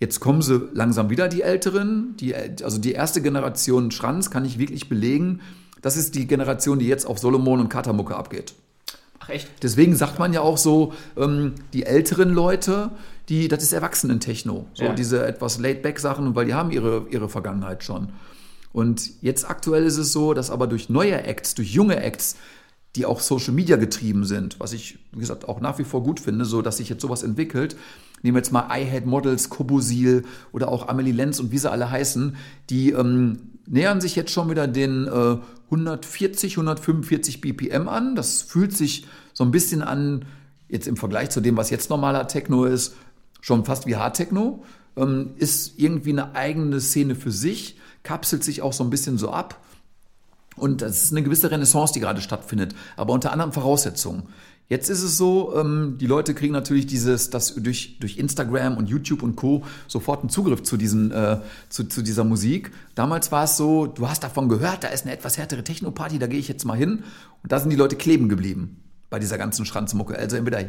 Jetzt kommen sie langsam wieder, die Älteren. Die, also die erste Generation Schranz kann ich wirklich belegen. Das ist die Generation, die jetzt auf Solomon und Katamucke abgeht. Ach echt? Deswegen sagt man ja auch so, ähm, die älteren Leute, die, das ist Erwachsenen-Techno. So ja. diese etwas Laid-Back-Sachen, weil die haben ihre, ihre Vergangenheit schon. Und jetzt aktuell ist es so, dass aber durch neue Acts, durch junge Acts, die auch Social Media getrieben sind, was ich, wie gesagt, auch nach wie vor gut finde, so dass sich jetzt sowas entwickelt. Nehmen wir jetzt mal iHead Models, Kobosil oder auch Amelie Lenz und wie sie alle heißen, die ähm, nähern sich jetzt schon wieder den äh, 140, 145 BPM an. Das fühlt sich so ein bisschen an, jetzt im Vergleich zu dem, was jetzt normaler Techno ist, schon fast wie Hard Techno. Ähm, ist irgendwie eine eigene Szene für sich, kapselt sich auch so ein bisschen so ab. Und das ist eine gewisse Renaissance, die gerade stattfindet, aber unter anderen Voraussetzungen. Jetzt ist es so, ähm, die Leute kriegen natürlich dieses, das durch, durch Instagram und YouTube und Co. sofort einen Zugriff zu, diesen, äh, zu, zu dieser Musik. Damals war es so, du hast davon gehört, da ist eine etwas härtere Techno-Party, da gehe ich jetzt mal hin. Und da sind die Leute kleben geblieben bei dieser ganzen Schranzmucke. Also entweder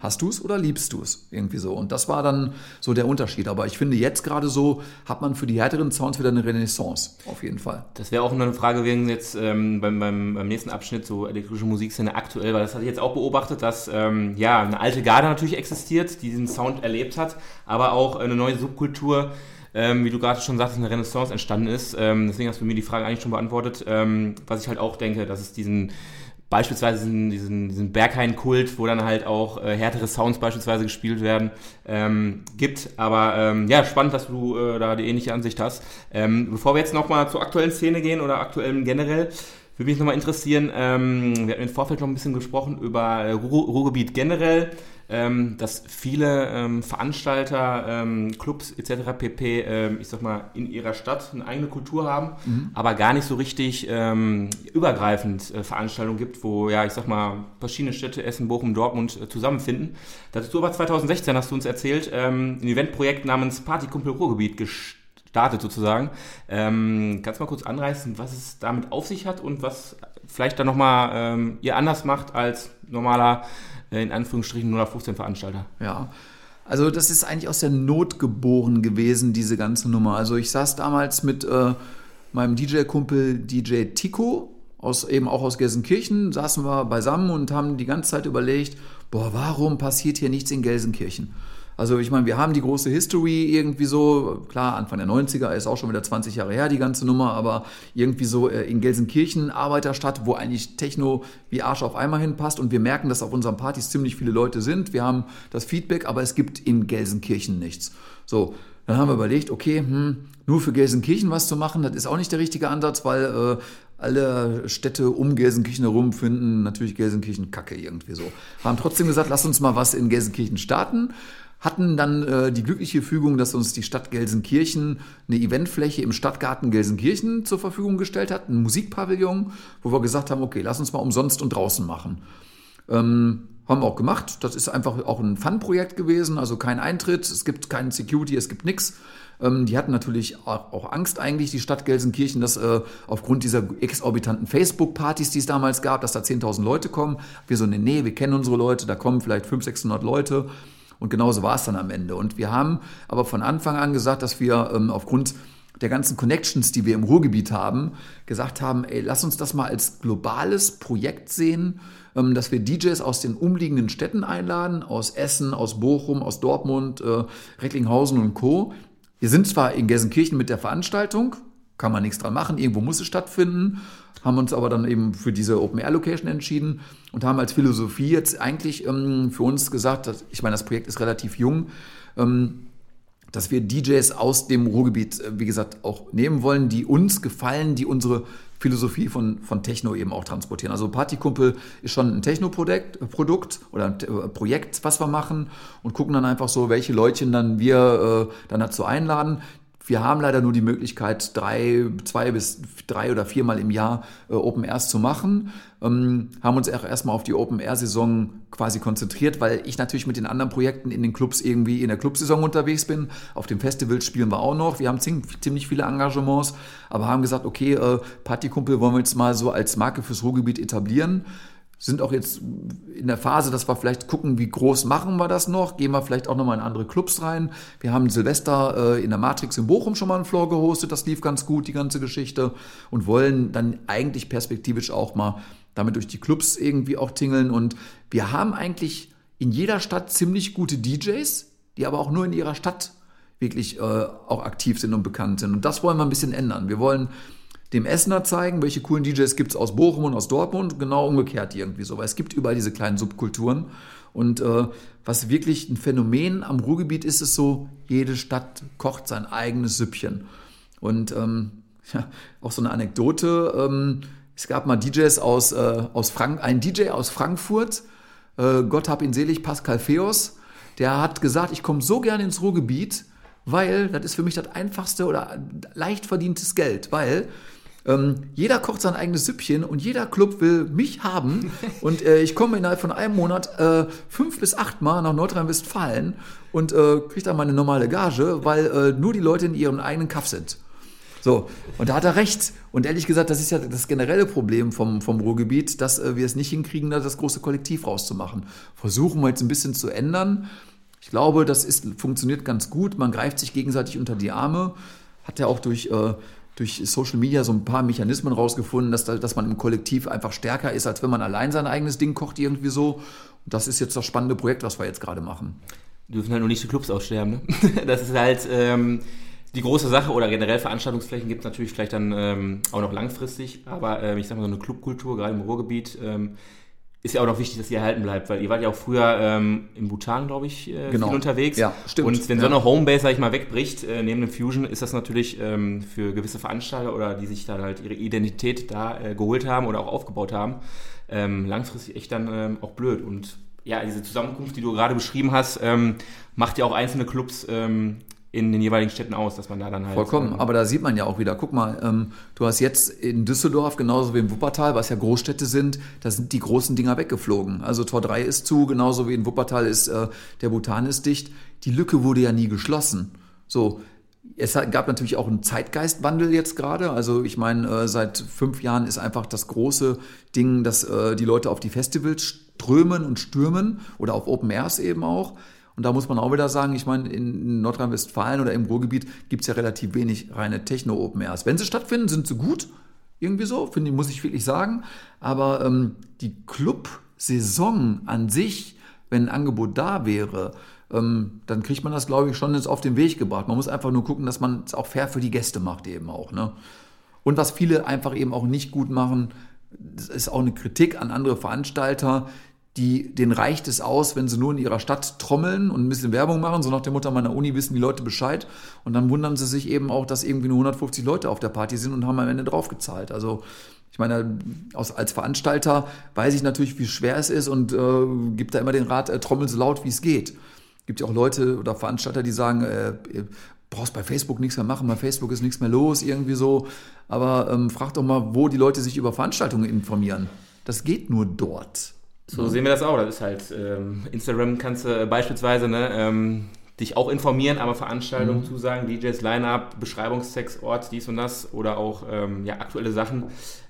Hast du es oder liebst du es? Irgendwie so. Und das war dann so der Unterschied. Aber ich finde, jetzt gerade so hat man für die härteren Sounds wieder eine Renaissance. Auf jeden Fall. Das wäre auch eine Frage wegen jetzt ähm, beim, beim, beim, nächsten Abschnitt, so elektrische Musikszene aktuell, weil das hatte ich jetzt auch beobachtet, dass ähm, ja eine alte Garde natürlich existiert, die diesen Sound erlebt hat, aber auch eine neue Subkultur. Ähm, wie du gerade schon sagst, eine Renaissance entstanden ist. Ähm, deswegen hast du mir die Frage eigentlich schon beantwortet. Ähm, was ich halt auch denke, dass es diesen beispielsweise diesen, diesen, diesen Berghain-Kult, wo dann halt auch äh, härtere Sounds beispielsweise gespielt werden, ähm, gibt. Aber ähm, ja, spannend, dass du äh, da die ähnliche Ansicht hast. Ähm, bevor wir jetzt nochmal zur aktuellen Szene gehen oder aktuellen generell, würde mich nochmal interessieren, ähm, wir hatten im Vorfeld noch ein bisschen gesprochen über äh, Ruhrgebiet generell ähm, dass viele ähm, Veranstalter, ähm, Clubs etc. pp, ähm, ich sag mal, in ihrer Stadt eine eigene Kultur haben, mhm. aber gar nicht so richtig ähm, übergreifend äh, Veranstaltungen gibt, wo, ja, ich sag mal, verschiedene Städte, Essen, Bochum, Dortmund äh, zusammenfinden. Dazu aber 2016 hast du uns erzählt, ähm, ein Eventprojekt namens Partykumpel Ruhrgebiet gestartet sozusagen. Kannst du mal kurz anreißen, was es damit auf sich hat und was vielleicht dann nochmal ähm, ihr anders macht als normaler in Anführungsstrichen 015 Veranstalter. Ja. Also das ist eigentlich aus der Not geboren gewesen, diese ganze Nummer. Also ich saß damals mit äh, meinem DJ-Kumpel DJ Tico, aus, eben auch aus Gelsenkirchen, saßen wir beisammen und haben die ganze Zeit überlegt, boah, warum passiert hier nichts in Gelsenkirchen? Also ich meine, wir haben die große History irgendwie so, klar, Anfang der 90er ist auch schon wieder 20 Jahre her, die ganze Nummer, aber irgendwie so äh, in Gelsenkirchen, Arbeiterstadt, wo eigentlich Techno wie Arsch auf einmal hinpasst und wir merken, dass auf unseren Partys ziemlich viele Leute sind. Wir haben das Feedback, aber es gibt in Gelsenkirchen nichts. So, dann haben wir überlegt, okay, hm, nur für Gelsenkirchen was zu machen, das ist auch nicht der richtige Ansatz, weil äh, alle Städte um Gelsenkirchen herum finden natürlich Gelsenkirchen kacke irgendwie so. Haben trotzdem gesagt, lass uns mal was in Gelsenkirchen starten hatten dann äh, die glückliche Fügung, dass uns die Stadt Gelsenkirchen eine Eventfläche im Stadtgarten Gelsenkirchen zur Verfügung gestellt hat, ein Musikpavillon, wo wir gesagt haben, okay, lass uns mal umsonst und draußen machen. Ähm, haben wir auch gemacht. Das ist einfach auch ein Fun-Projekt gewesen, also kein Eintritt, es gibt keinen Security, es gibt nichts. Ähm, die hatten natürlich auch Angst eigentlich, die Stadt Gelsenkirchen, dass äh, aufgrund dieser exorbitanten Facebook-Partys, die es damals gab, dass da 10.000 Leute kommen. Wir so, nee, nee, wir kennen unsere Leute, da kommen vielleicht 500, 600 Leute. Und genauso war es dann am Ende. Und wir haben aber von Anfang an gesagt, dass wir ähm, aufgrund der ganzen Connections, die wir im Ruhrgebiet haben, gesagt haben, ey, lass uns das mal als globales Projekt sehen, ähm, dass wir DJs aus den umliegenden Städten einladen, aus Essen, aus Bochum, aus Dortmund, äh, Recklinghausen und Co. Wir sind zwar in Gelsenkirchen mit der Veranstaltung, kann man nichts dran machen, irgendwo muss es stattfinden, haben uns aber dann eben für diese Open-Air-Location entschieden und haben als Philosophie jetzt eigentlich ähm, für uns gesagt, dass, ich meine, das Projekt ist relativ jung, ähm, dass wir DJs aus dem Ruhrgebiet, äh, wie gesagt, auch nehmen wollen, die uns gefallen, die unsere Philosophie von, von Techno eben auch transportieren. Also Partykumpel ist schon ein Techno-Produkt Produkt oder ein äh, Projekt, was wir machen und gucken dann einfach so, welche Leutchen dann wir äh, dann dazu einladen. Wir haben leider nur die Möglichkeit, drei, zwei bis drei oder viermal im Jahr äh, Open Airs zu machen. Ähm, haben uns auch erstmal auf die Open Air Saison quasi konzentriert, weil ich natürlich mit den anderen Projekten in den Clubs irgendwie in der Clubsaison unterwegs bin. Auf dem Festival spielen wir auch noch. Wir haben ziemlich viele Engagements, aber haben gesagt, okay, äh, Partykumpel wollen wir jetzt mal so als Marke fürs Ruhrgebiet etablieren sind auch jetzt in der Phase, dass wir vielleicht gucken, wie groß machen wir das noch. Gehen wir vielleicht auch nochmal in andere Clubs rein. Wir haben Silvester äh, in der Matrix in Bochum schon mal einen Floor gehostet. Das lief ganz gut, die ganze Geschichte. Und wollen dann eigentlich perspektivisch auch mal damit durch die Clubs irgendwie auch tingeln. Und wir haben eigentlich in jeder Stadt ziemlich gute DJs, die aber auch nur in ihrer Stadt wirklich äh, auch aktiv sind und bekannt sind. Und das wollen wir ein bisschen ändern. Wir wollen dem Essener zeigen, welche coolen DJs gibt es aus Bochum und aus Dortmund, genau umgekehrt irgendwie so, weil es gibt überall diese kleinen Subkulturen. Und äh, was wirklich ein Phänomen am Ruhrgebiet ist, ist so, jede Stadt kocht sein eigenes Süppchen. Und ähm, ja, auch so eine Anekdote, ähm, es gab mal DJs aus, äh, aus Frank ein DJ aus Frankfurt, äh, Gott hab ihn selig, Pascal Feos, der hat gesagt, ich komme so gerne ins Ruhrgebiet, weil das ist für mich das einfachste oder leicht verdientes Geld, weil ähm, jeder kocht sein eigenes Süppchen und jeder Club will mich haben. Und äh, ich komme innerhalb von einem Monat äh, fünf bis acht Mal nach Nordrhein-Westfalen und äh, kriege dann meine normale Gage, weil äh, nur die Leute in ihrem eigenen Kaff sind. So, und da hat er recht. Und ehrlich gesagt, das ist ja das generelle Problem vom, vom Ruhrgebiet, dass äh, wir es nicht hinkriegen, da das große Kollektiv rauszumachen. Versuchen wir jetzt ein bisschen zu ändern. Ich glaube, das ist, funktioniert ganz gut. Man greift sich gegenseitig unter die Arme. Hat ja auch durch äh, durch Social Media so ein paar Mechanismen rausgefunden, dass, dass man im Kollektiv einfach stärker ist, als wenn man allein sein eigenes Ding kocht, irgendwie so. Und das ist jetzt das spannende Projekt, was wir jetzt gerade machen. Dürfen halt nur nicht die Clubs aussterben, ne? Das ist halt ähm, die große Sache oder generell Veranstaltungsflächen gibt es natürlich vielleicht dann ähm, auch noch langfristig, aber äh, ich sag mal so eine Clubkultur, gerade im Ruhrgebiet, ähm, ist ja auch noch wichtig, dass ihr erhalten bleibt, weil ihr wart ja auch früher ähm, im Bhutan, glaube ich, äh, genau. viel unterwegs. Ja, stimmt. Und wenn so eine Homebase, sag ich mal, wegbricht, äh, neben dem Fusion, ist das natürlich ähm, für gewisse Veranstalter oder die sich dann halt ihre Identität da äh, geholt haben oder auch aufgebaut haben, ähm, langfristig echt dann ähm, auch blöd. Und ja, diese Zusammenkunft, die du gerade beschrieben hast, ähm, macht ja auch einzelne Clubs ähm, in den jeweiligen Städten aus, dass man da dann halt. Vollkommen, ähm, aber da sieht man ja auch wieder, guck mal, ähm, du hast jetzt in Düsseldorf, genauso wie in Wuppertal, was ja Großstädte sind, da sind die großen Dinger weggeflogen. Also Tor 3 ist zu, genauso wie in Wuppertal ist äh, der Bhutan ist dicht. Die Lücke wurde ja nie geschlossen. So, es gab natürlich auch einen Zeitgeistwandel jetzt gerade. Also ich meine, äh, seit fünf Jahren ist einfach das große Ding, dass äh, die Leute auf die Festivals strömen und stürmen oder auf Open Airs eben auch. Und da muss man auch wieder sagen, ich meine, in Nordrhein-Westfalen oder im Ruhrgebiet gibt es ja relativ wenig reine Techno-Open Airs. Wenn sie stattfinden, sind sie gut. Irgendwie so, finde muss ich wirklich sagen. Aber ähm, die Club-Saison an sich, wenn ein Angebot da wäre, ähm, dann kriegt man das, glaube ich, schon jetzt auf den Weg gebracht. Man muss einfach nur gucken, dass man es auch fair für die Gäste macht, eben auch. Ne? Und was viele einfach eben auch nicht gut machen, das ist auch eine Kritik an andere Veranstalter, die, denen reicht es aus, wenn sie nur in ihrer Stadt trommeln und ein bisschen Werbung machen, so nach dem Motto, meiner Uni wissen die Leute Bescheid. Und dann wundern sie sich eben auch, dass irgendwie nur 150 Leute auf der Party sind und haben am Ende draufgezahlt. Also ich meine, als Veranstalter weiß ich natürlich, wie schwer es ist und äh, gibt da immer den Rat, äh, trommel so laut, wie es geht. Gibt ja auch Leute oder Veranstalter, die sagen, äh, brauchst bei Facebook nichts mehr machen, bei Facebook ist nichts mehr los, irgendwie so. Aber ähm, frag doch mal, wo die Leute sich über Veranstaltungen informieren. Das geht nur dort. So sehen wir das auch. Das ist halt, ähm, Instagram kannst du beispielsweise ne, ähm, dich auch informieren, aber Veranstaltungen mhm. zusagen, DJs, Line-Up, Beschreibungstext, Ort, dies und das oder auch ähm, ja, aktuelle Sachen,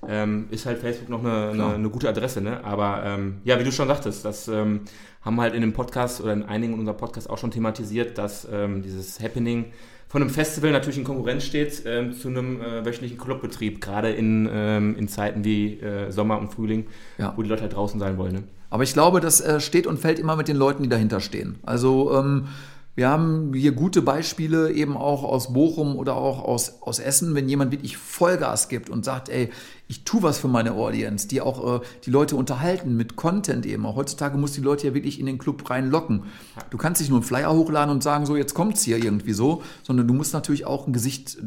ähm, ist halt Facebook noch eine, eine, eine gute Adresse. Ne? Aber ähm, ja, wie du schon sagtest, das ähm, haben wir halt in dem Podcast oder in einigen unserer Podcasts auch schon thematisiert, dass dieses Happening von einem Festival natürlich in Konkurrenz steht ähm, zu einem äh, wöchentlichen Clubbetrieb, gerade in, ähm, in Zeiten wie äh, Sommer und Frühling, Ja. wo die Leute halt draußen sein wollen. Ne? Aber ich glaube, das äh, steht und fällt immer mit den Leuten, die dahinter stehen. Also ähm, wir haben hier gute Beispiele eben auch aus Bochum oder auch aus, aus Essen, wenn jemand wirklich Vollgas gibt und sagt, ey, ich tu was für meine Audience, die auch äh, die Leute unterhalten mit Content eben. Auch heutzutage muss die Leute ja wirklich in den Club reinlocken. Du kannst nicht nur einen Flyer hochladen und sagen, so jetzt kommt's hier irgendwie so, sondern du musst natürlich auch ein Gesicht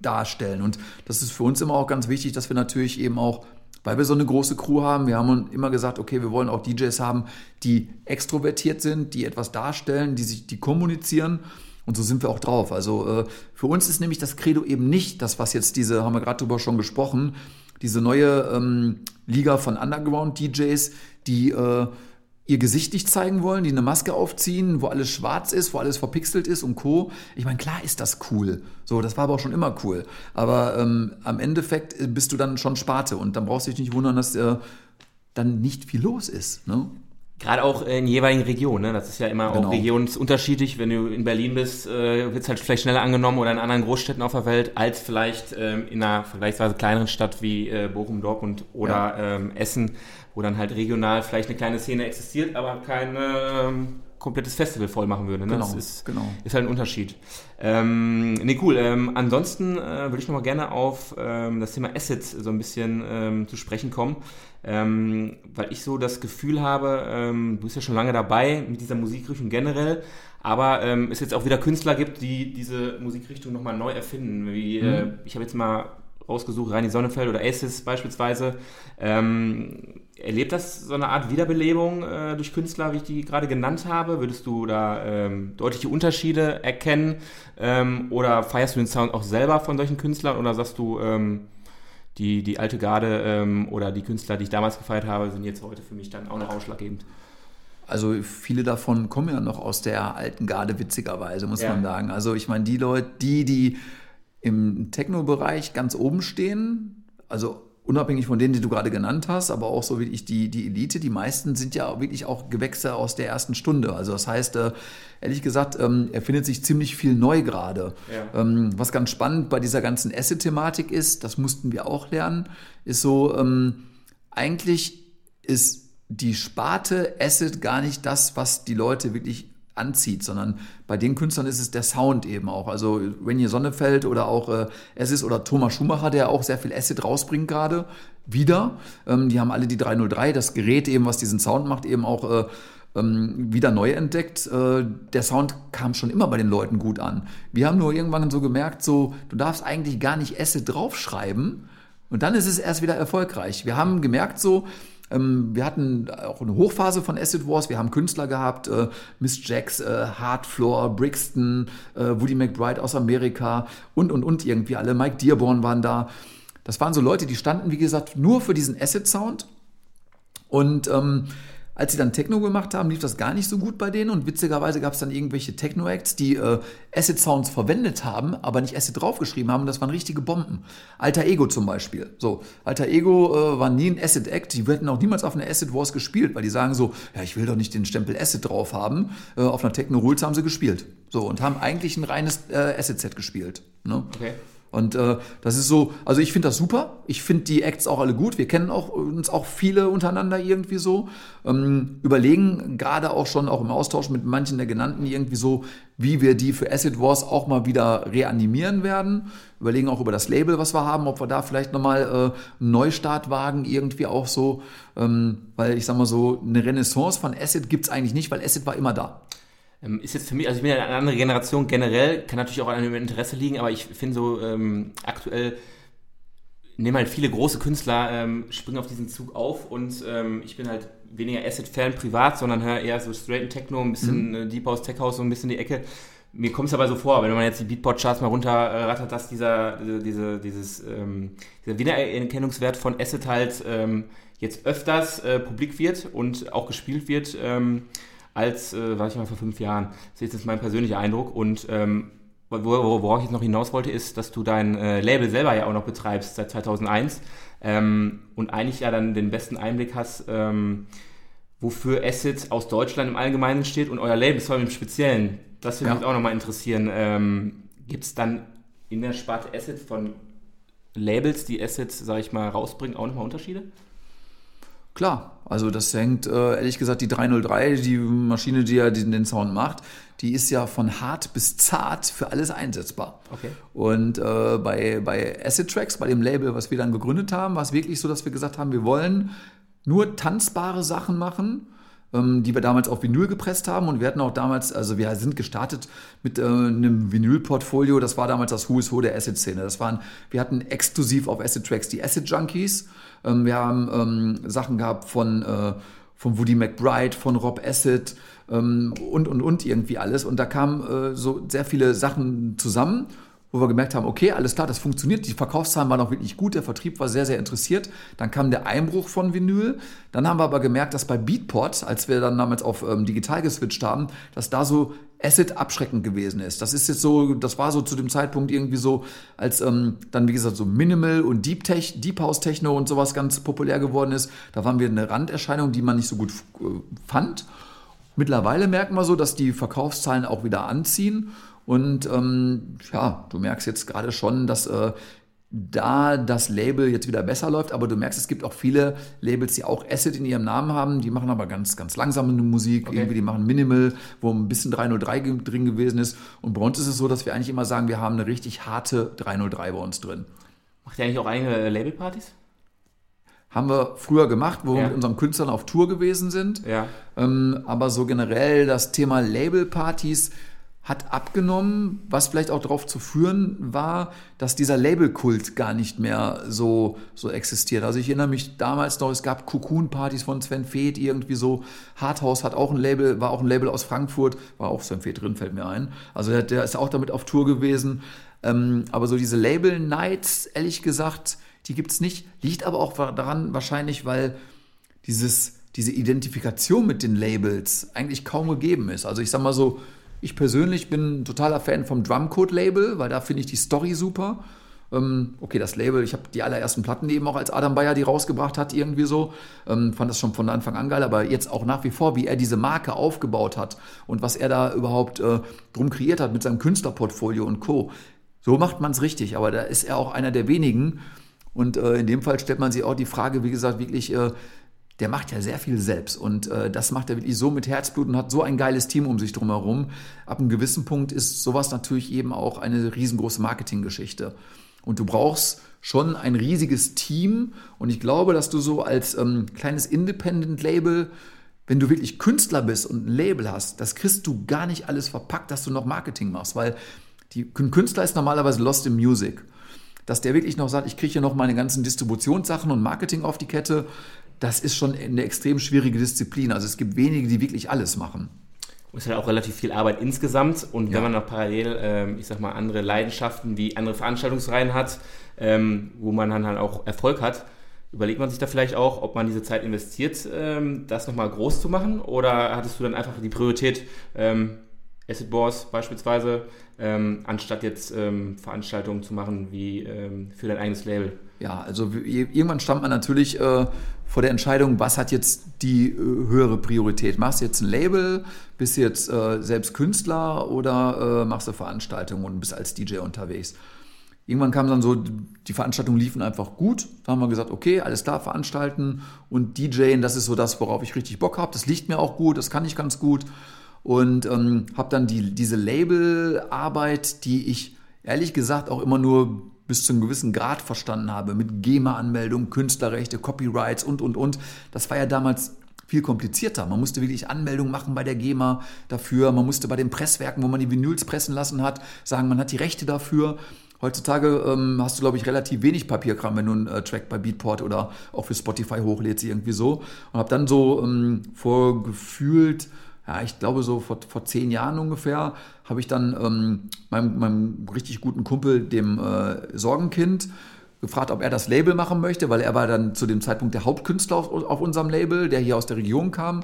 darstellen. Und das ist für uns immer auch ganz wichtig, dass wir natürlich eben auch weil wir so eine große Crew haben. Wir haben immer gesagt, okay, wir wollen auch DJs haben, die extrovertiert sind, die etwas darstellen, die sich, die kommunizieren. Und so sind wir auch drauf. Also äh, für uns ist nämlich das Credo eben nicht das, was jetzt diese, haben wir gerade drüber schon gesprochen, diese neue ähm, Liga von Underground-DJs, die äh, ihr Gesicht nicht zeigen wollen, die eine Maske aufziehen, wo alles schwarz ist, wo alles verpixelt ist und Co. Ich meine, klar ist das cool. So, das war aber auch schon immer cool. Aber ähm, am Endeffekt äh, bist du dann schon Sparte und dann brauchst du dich nicht wundern, dass äh, dann nicht viel los ist. Ne? Gerade auch in jeweiligen Regionen, ne? das ist ja immer Genau. auch regionsunterschiedlich. Wenn du in Berlin bist, äh, wird es halt vielleicht schneller angenommen oder in anderen Großstädten auf der Welt, als vielleicht ähm, in einer vergleichsweise kleineren Stadt wie äh, Bochum, Dortmund oder ähm, Essen, wo dann halt regional vielleicht eine kleine Szene existiert, aber kein ähm, komplettes Festival voll machen würde. Ne? Genau, Das ist, genau. ist halt ein Unterschied. Ähm, nee, cool. Ähm, ansonsten äh, würde ich noch mal gerne auf ähm, das Thema Assets so ein bisschen ähm, zu sprechen kommen, ähm, weil ich so das Gefühl habe, ähm, du bist ja schon lange dabei mit dieser Musikrichtung generell, aber es jetzt auch wieder Künstler gibt, die diese Musikrichtung noch mal neu erfinden. Wie, äh, ich habe jetzt mal rausgesucht, Reini Sonnenfeld oder Aces beispielsweise. Ähm, erlebt das so eine Art Wiederbelebung äh, durch Künstler, wie ich die gerade genannt habe? Würdest du da ähm, deutliche Unterschiede erkennen? Ähm, oder feierst du den Sound auch selber von solchen Künstlern? Oder sagst du, ähm, die, die alte Garde ähm, oder die Künstler, die ich damals gefeiert habe, sind jetzt heute für mich dann auch noch ausschlaggebend? Also viele davon kommen ja noch aus der alten Garde, witzigerweise, muss Ja. man sagen. Also ich meine, die Leute, die, die im Techno-Bereich ganz oben stehen, also unabhängig von denen, die du gerade genannt hast, aber auch so wirklich die, die Elite, die meisten sind ja wirklich auch Gewächse aus der ersten Stunde. Also das heißt, äh, ehrlich gesagt, ähm, erfindet sich ziemlich viel neu gerade. Ja. Ähm, was ganz spannend bei dieser ganzen Asset-Thematik ist, das mussten wir auch lernen, ist so, ähm, eigentlich ist die Sparte Asset gar nicht das, was die Leute wirklich anzieht, sondern bei den Künstlern ist es der Sound eben auch. Also Renje Sonnefeld oder auch äh, Assis oder Thomas Schumacher, der auch sehr viel Asset rausbringt gerade, wieder. Ähm, die haben alle die 303, das Gerät eben, was diesen Sound macht, eben auch äh, ähm, wieder neu entdeckt. Äh, der Sound kam schon immer bei den Leuten gut an. Wir haben nur irgendwann so gemerkt, so, du darfst eigentlich gar nicht Asset draufschreiben, und dann ist es erst wieder erfolgreich. Wir haben gemerkt so, wir hatten auch eine Hochphase von Acid Wars. Wir haben Künstler gehabt, äh, Miss Jax, äh, Hardfloor, Brixton, äh, Woody McBride aus Amerika und, und, und irgendwie alle. Mike Dearborn waren da. Das waren so Leute, die standen, wie gesagt, nur für diesen Acid-Sound. Und ähm, als sie dann Techno gemacht haben, lief das gar nicht so gut bei denen und witzigerweise gab es dann irgendwelche Techno-Acts, die äh, Acid-Sounds verwendet haben, aber nicht Acid draufgeschrieben haben. Das waren richtige Bomben. Alter Ego zum Beispiel. So, Alter Ego äh, war nie ein Acid-Act. Die hätten auch niemals auf einer Acid Wars gespielt, weil die sagen so, ja, ich will doch nicht den Stempel Acid drauf haben. Äh, auf einer Techno-Rules haben sie gespielt. So, und haben eigentlich ein reines äh, Acid-Set gespielt. Ne? Okay. Und äh, das ist so, also ich finde das super. Ich finde die Acts auch alle gut. Wir kennen auch uns auch viele untereinander irgendwie so. Ähm, überlegen gerade auch schon, auch im Austausch mit manchen der genannten, irgendwie so, wie wir die für Acid Wars auch mal wieder reanimieren werden. Überlegen auch über das Label, was wir haben, ob wir da vielleicht nochmal äh, einen Neustart wagen, irgendwie auch so. Ähm, weil ich sag mal so, eine Renaissance von Acid gibt's eigentlich nicht, weil Acid war immer da. Ähm, ist jetzt für mich, also ich bin ja eine andere Generation generell, kann natürlich auch an dem Interesse liegen, aber ich finde so ähm, aktuell nehmen halt viele große Künstler, ähm, springen auf diesen Zug auf und ähm, ich bin halt weniger Acid-Fan privat, sondern höre eher so straighten Techno, ein bisschen Mhm. äh, Deep House, Tech House, so ein bisschen die Ecke. Mir kommt es aber so vor, wenn man jetzt die Beatport-Charts mal runterrattert, dass dieser, diese, diese, dieses, ähm, dieser Wiedererkennungswert von Acid halt ähm, jetzt öfters äh, publik wird und auch gespielt wird, ähm, als, äh, war ich mal vor fünf Jahren. Das ist jetzt mein persönlicher Eindruck und ähm, wo, wo, worauf ich jetzt noch hinaus wollte, ist, dass du dein äh, Label selber ja auch noch betreibst seit 2001 ähm, und eigentlich ja dann den besten Einblick hast, ähm, wofür Acid aus Deutschland im Allgemeinen steht und euer Label vor allem im Speziellen. Das würde Ja. mich auch nochmal interessieren. Ähm, Gibt es dann in der Sparte Assets von Labels, die Assets, sage ich mal, rausbringen, auch nochmal Unterschiede? Klar, also das hängt, äh, ehrlich gesagt, die 303, die Maschine, die ja den, den Sound macht, die ist ja von hart bis zart für alles einsetzbar. Okay. Und äh, bei, bei Acid Tracks, bei dem Label, was wir dann gegründet haben, war es wirklich so, dass wir gesagt haben, wir wollen nur tanzbare Sachen machen die wir damals auf Vinyl gepresst haben. Und wir hatten auch damals, also wir sind gestartet mit äh, einem Vinyl-Portfolio. Das war damals das Who is Who der Acid-Szene. Das waren, wir hatten exklusiv auf Acid-Tracks die Acid-Junkies. Ähm, wir haben ähm, Sachen gehabt von, äh, von Woody McBride, von Rob Acid ähm, und, und, und irgendwie alles. Und da kamen äh, so sehr viele Sachen zusammen wo wir gemerkt haben, okay, alles klar, das funktioniert, die Verkaufszahlen waren auch wirklich gut, der Vertrieb war sehr, sehr interessiert. Dann kam der Einbruch von Vinyl. Dann haben wir aber gemerkt, dass bei Beatport, als wir dann damals auf ähm, digital geswitcht haben, dass da so Acid abschreckend gewesen ist. Das ist jetzt so, das war so zu dem Zeitpunkt irgendwie so, als ähm, dann, wie gesagt, so Minimal und Deep, Tech, Deep House Techno und sowas ganz populär geworden ist. Da waren wir eine Randerscheinung, die man nicht so gut äh, fand. Mittlerweile merken wir so, dass die Verkaufszahlen auch wieder anziehen und ähm, ja, du merkst jetzt gerade schon, dass äh, da das Label jetzt wieder besser läuft, aber du merkst, es gibt auch viele Labels, die auch Acid in ihrem Namen haben, die machen aber ganz, ganz langsame Musik, okay. irgendwie die machen Minimal, wo ein bisschen 303 drin gewesen ist. Und bei uns ist es so, dass wir eigentlich immer sagen, wir haben eine richtig harte 303 bei uns drin. Macht ihr eigentlich auch eigene Labelpartys? Haben wir früher gemacht, wo ja. wir mit unseren Künstlern auf Tour gewesen sind. Ja. Ähm, aber so generell das Thema Labelpartys, hat abgenommen, was vielleicht auch darauf zu führen war, dass dieser Labelkult gar nicht mehr so, so existiert. Also ich erinnere mich damals noch, es gab Cocoon-Partys von Sven Feth, irgendwie so. Hardhouse hat auch ein Label, war auch ein Label aus Frankfurt, war auch Sven Feth drin, fällt mir ein. Also der, der ist auch damit auf Tour gewesen. Ähm, aber so diese Label-Nights, ehrlich gesagt, die gibt's nicht. Liegt aber auch daran wahrscheinlich, weil dieses, diese Identifikation mit den Labels eigentlich kaum gegeben ist. Also ich sag mal so, ich persönlich bin ein totaler Fan vom Drumcode-Label, weil da finde ich die Story super. Ähm, okay, das Label, ich habe die allerersten Platten eben auch als Adam Bayer die rausgebracht hat, irgendwie so. Ähm, fand das schon von Anfang an geil, aber jetzt auch nach wie vor, wie er diese Marke aufgebaut hat und was er da überhaupt äh, drum kreiert hat mit seinem Künstlerportfolio und Co. So macht man es richtig, aber da ist er auch einer der wenigen. Und äh, in dem Fall stellt man sich auch die Frage, wie gesagt, wirklich, äh, der macht ja sehr viel selbst und äh, das macht er wirklich so mit Herzblut und hat so ein geiles Team um sich drumherum. Ab einem gewissen Punkt ist sowas natürlich eben auch eine riesengroße Marketinggeschichte. Und du brauchst schon ein riesiges Team und ich glaube, dass du so als ähm, kleines Independent-Label, wenn du wirklich Künstler bist und ein Label hast, das kriegst du gar nicht alles verpackt, dass du noch Marketing machst, weil die, ein Künstler ist normalerweise lost in music dass der wirklich noch sagt, ich kriege hier noch meine ganzen Distributionssachen und Marketing auf die Kette, das ist schon eine extrem schwierige Disziplin. Also es gibt wenige, die wirklich alles machen. Und es ist halt auch relativ viel Arbeit insgesamt. Und ja. wenn man noch parallel, ähm, ich sag mal, andere Leidenschaften wie andere Veranstaltungsreihen hat, ähm, wo man dann halt auch Erfolg hat, überlegt man sich da vielleicht auch, ob man diese Zeit investiert, ähm, das nochmal groß zu machen? Oder hattest du dann einfach die Priorität, ähm, Acid Boss beispielsweise, ähm, anstatt jetzt ähm, Veranstaltungen zu machen wie ähm, für dein eigenes Label? Ja, also irgendwann stand man natürlich äh, vor der Entscheidung, was hat jetzt die äh, höhere Priorität? Machst du jetzt ein Label, bist jetzt äh, selbst Künstler oder äh, machst du Veranstaltungen und bist als DJ unterwegs? Irgendwann kam dann so, die Veranstaltungen liefen einfach gut. Da haben wir gesagt, okay, alles klar, veranstalten und DJen, das ist so das, worauf ich richtig Bock habe. Das liegt mir auch gut, das kann ich ganz gut und ähm, habe dann die, diese Labelarbeit, die ich ehrlich gesagt auch immer nur bis zu einem gewissen Grad verstanden habe, mit GEMA-Anmeldung, Künstlerrechte, Copyrights und, und, und. Das war ja damals viel komplizierter. Man musste wirklich Anmeldungen machen bei der GEMA dafür. Man musste bei den Presswerken, wo man die Vinyls pressen lassen hat, sagen, man hat die Rechte dafür. Heutzutage ähm, hast du, glaube ich, relativ wenig Papierkram, wenn du einen äh, Track bei Beatport oder auch für Spotify hochlädst, irgendwie so. Und habe dann so ähm, vorgefühlt, ja, ich glaube so vor, vor zehn Jahren ungefähr, habe ich dann ähm, meinem, meinem richtig guten Kumpel, dem äh, Sorgenkind, gefragt, ob er das Label machen möchte, weil er war dann zu dem Zeitpunkt der Hauptkünstler auf, auf unserem Label, der hier aus der Region kam.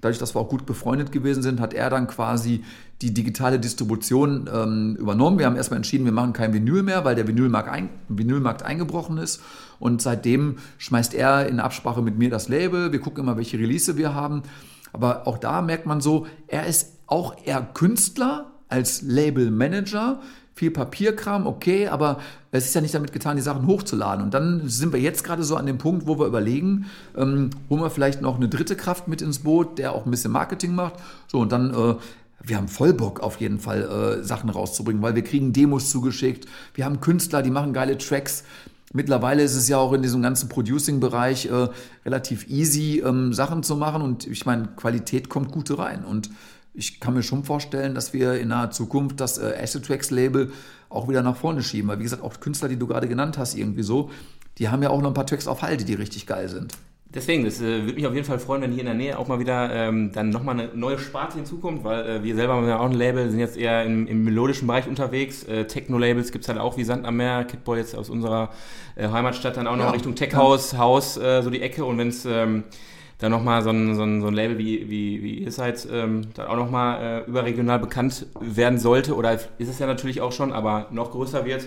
Dadurch, dass wir auch gut befreundet gewesen sind, hat er dann quasi die digitale Distribution ähm, übernommen. Wir haben erstmal entschieden, wir machen kein Vinyl mehr, weil der Vinylmarkt, ein, Vinylmarkt eingebrochen ist. Und seitdem schmeißt er in Absprache mit mir das Label. Wir gucken immer, welche Release wir haben. Aber auch da merkt man so, er ist auch eher Künstler als Label-Manager. viel Papierkram, okay, aber es ist ja nicht damit getan, die Sachen hochzuladen. Und dann sind wir jetzt gerade so an dem Punkt, wo wir überlegen, ähm, holen wir vielleicht noch eine dritte Kraft mit ins Boot, der auch ein bisschen Marketing macht. So, und dann äh, wir haben voll Bock auf jeden Fall äh, Sachen rauszubringen, weil wir kriegen Demos zugeschickt. Wir haben Künstler, die machen geile Tracks. Mittlerweile ist es ja auch in diesem ganzen Producing-Bereich äh, relativ easy, ähm, Sachen zu machen. Und ich meine, Qualität kommt gute rein. Und ich kann mir schon vorstellen, dass wir in naher Zukunft das äh, Acid Tracks Label auch wieder nach vorne schieben. Weil wie gesagt, auch Künstler, die du gerade genannt hast, irgendwie so, die haben ja auch noch ein paar Tracks auf Halde, die richtig geil sind. Deswegen, das äh, würde mich auf jeden Fall freuen, wenn hier in der Nähe auch mal wieder ähm, dann nochmal eine neue Sparte hinzukommt, weil äh, wir selber haben ja auch ein Label, sind jetzt eher im, im melodischen Bereich unterwegs. Äh, Techno-Labels gibt es halt auch wie Sand am Meer. Kidboy jetzt aus unserer äh, Heimatstadt dann auch noch ja, Richtung Tech House, äh, so die Ecke. Und wenn es ähm, dann nochmal so ein, so, ein, so ein Label wie, wie, wie ihr seid, ähm, dann auch nochmal äh, überregional bekannt werden sollte, oder ist es ja natürlich auch schon, aber noch größer wird,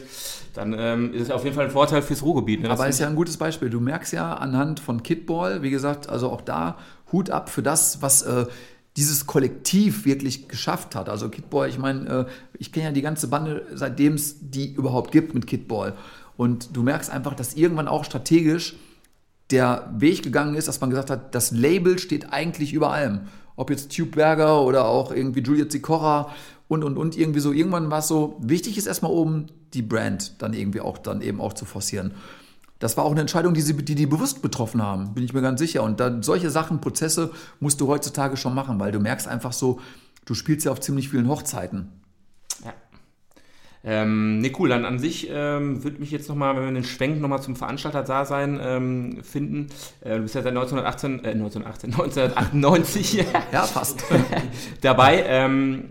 dann ähm, ist es auf jeden Fall ein Vorteil fürs Ruhrgebiet. Ne? Aber ist ja ein gutes Beispiel. Du merkst ja anhand von Kidball, wie gesagt, also auch da Hut ab für das, was äh, dieses Kollektiv wirklich geschafft hat. Also Kidball, ich meine, äh, ich kenne ja die ganze Bande, seitdem es die überhaupt gibt mit Kidball. Und du merkst einfach, dass irgendwann auch strategisch der Weg gegangen ist, dass man gesagt hat, das Label steht eigentlich über allem. Ob jetzt Tube Berger oder auch irgendwie Juliet Sikora und und und irgendwie so. Irgendwann war es so, wichtig ist erstmal oben die Brand dann irgendwie auch dann eben auch zu forcieren. Das war auch eine Entscheidung, die sie, die, die bewusst betroffen haben, bin ich mir ganz sicher. Und dann solche Sachen, Prozesse musst du heutzutage schon machen, weil du merkst einfach so, du spielst ja auf ziemlich vielen Hochzeiten. Ähm, ne, cool, dann an sich ähm, würde mich jetzt nochmal, wenn wir den Schwenk nochmal zum Veranstalter-Dasein ähm, finden. Äh, du bist ja seit 1918, äh, 1918, 1998 ja, fast. dabei. Ähm,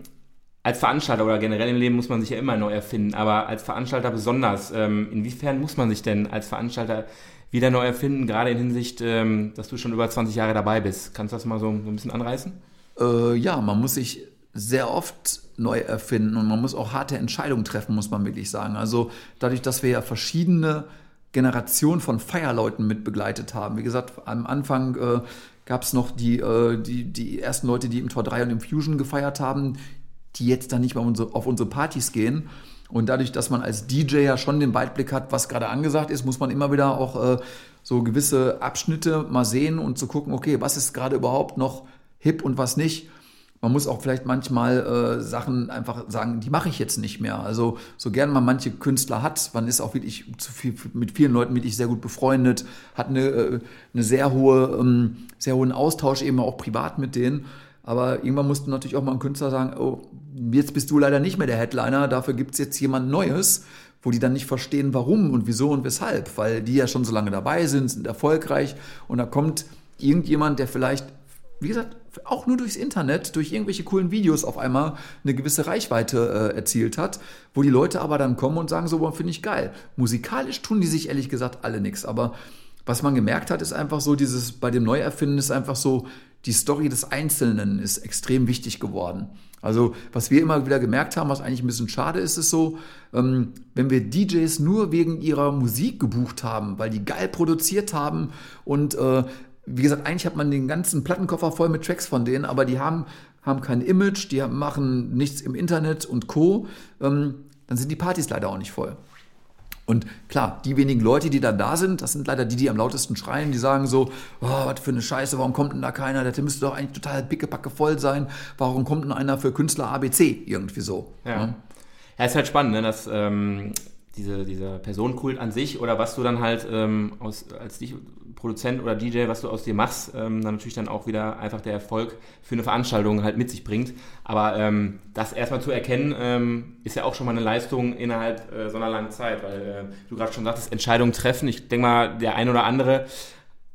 als Veranstalter oder generell im Leben muss man sich ja immer neu erfinden, aber als Veranstalter besonders. Ähm, inwiefern muss man sich denn als Veranstalter wieder neu erfinden, gerade in Hinsicht, ähm, dass du schon über 20 Jahre dabei bist? Kannst du das mal so, so ein bisschen anreißen? Äh, ja, man muss sich sehr oft neu erfinden und man muss auch harte Entscheidungen treffen, muss man wirklich sagen. Also dadurch, dass wir ja verschiedene Generationen von Feierleuten mit begleitet haben. Wie gesagt, am Anfang äh, gab es noch die, äh, die, die ersten Leute, die im Tor 3 und im Fusion gefeiert haben, die jetzt dann nicht mehr auf unsere Partys gehen. Und dadurch, dass man als DJ ja schon den Weitblick hat, was gerade angesagt ist, muss man immer wieder auch äh, so gewisse Abschnitte mal sehen und zu gucken, okay, was ist gerade überhaupt noch hip und was nicht man muss auch vielleicht manchmal äh, Sachen einfach sagen, die mache ich jetzt nicht mehr. Also so gern man manche Künstler hat, man ist auch wirklich zu viel, mit vielen Leuten wirklich sehr gut befreundet, hat eine, äh, eine sehr hohe, ähm, sehr hohen Austausch eben auch privat mit denen. Aber irgendwann musst du natürlich auch mal einem Künstler sagen, oh, jetzt bist du leider nicht mehr der Headliner, dafür gibt es jetzt jemand Neues, wo die dann nicht verstehen, warum und wieso und weshalb, weil die ja schon so lange dabei sind, sind erfolgreich und da kommt irgendjemand, der vielleicht wie gesagt, auch nur durchs Internet, durch irgendwelche coolen Videos auf einmal eine gewisse Reichweite äh, erzielt hat, wo die Leute aber dann kommen und sagen, so, boah, finde ich geil. Musikalisch tun die sich ehrlich gesagt alle nichts, aber was man gemerkt hat, ist einfach so, dieses, bei dem Neuerfinden ist einfach so, die Story des Einzelnen ist extrem wichtig geworden. Also, was wir immer wieder gemerkt haben, was eigentlich ein bisschen schade ist, ist so, ähm, wenn wir DJs nur wegen ihrer Musik gebucht haben, weil die geil produziert haben und äh, wie gesagt, eigentlich hat man den ganzen Plattenkoffer voll mit Tracks von denen, aber die haben, haben kein Image, die machen nichts im Internet und Co. Ähm, dann sind die Partys leider auch nicht voll. Und klar, die wenigen Leute, die dann da sind, das sind leider die, die am lautesten schreien, die sagen so, oh, was für eine Scheiße, warum kommt denn da keiner? Der müsste doch eigentlich total pickepacke voll sein. Warum kommt denn einer für Künstler ABC? Irgendwie so. Ja, ja. ja ist halt spannend, ne? dass ähm, diese, dieser Personenkult an sich oder was du dann halt ähm, aus, als dich Produzent oder DJ, was du aus dir machst, ähm, dann natürlich dann auch wieder einfach der Erfolg für eine Veranstaltung halt mit sich bringt. Aber ähm, das erstmal zu erkennen, ähm, ist ja auch schon mal eine Leistung innerhalb äh, so einer langen Zeit, weil äh, du gerade schon sagtest, Entscheidungen treffen. Ich denke mal, der ein oder andere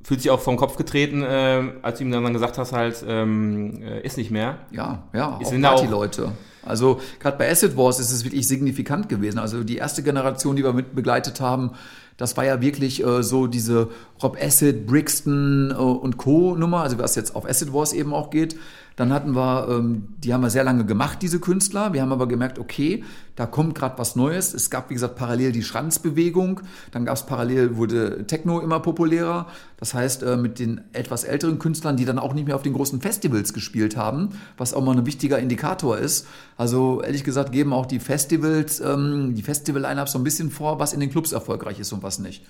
fühlt sich auch vom Kopf getreten, äh, als du ihm dann gesagt hast, halt, ähm, äh, ist nicht mehr. Ja, ja, ist auch Party-Leute. Also gerade bei Acid Wars ist es wirklich signifikant gewesen. Also die erste Generation, die wir mit begleitet haben, Das war ja wirklich äh, so diese Rob Acid, Brixton äh, und Co. Nummer, also was jetzt auf Acid Wars eben auch geht. Dann hatten wir, ähm, die haben wir sehr lange gemacht, diese Künstler. Wir haben aber gemerkt, okay, da kommt gerade was Neues. Es gab, wie gesagt, parallel die Schranzbewegung. Dann gab es parallel, wurde Techno immer populärer. Das heißt, äh, mit den etwas älteren Künstlern, die dann auch nicht mehr auf den großen Festivals gespielt haben, was auch mal ein wichtiger Indikator ist. Also ehrlich gesagt geben auch die Festivals, ähm, die Festival-Line-Ups so ein bisschen vor, was in den Clubs erfolgreich ist und was nicht.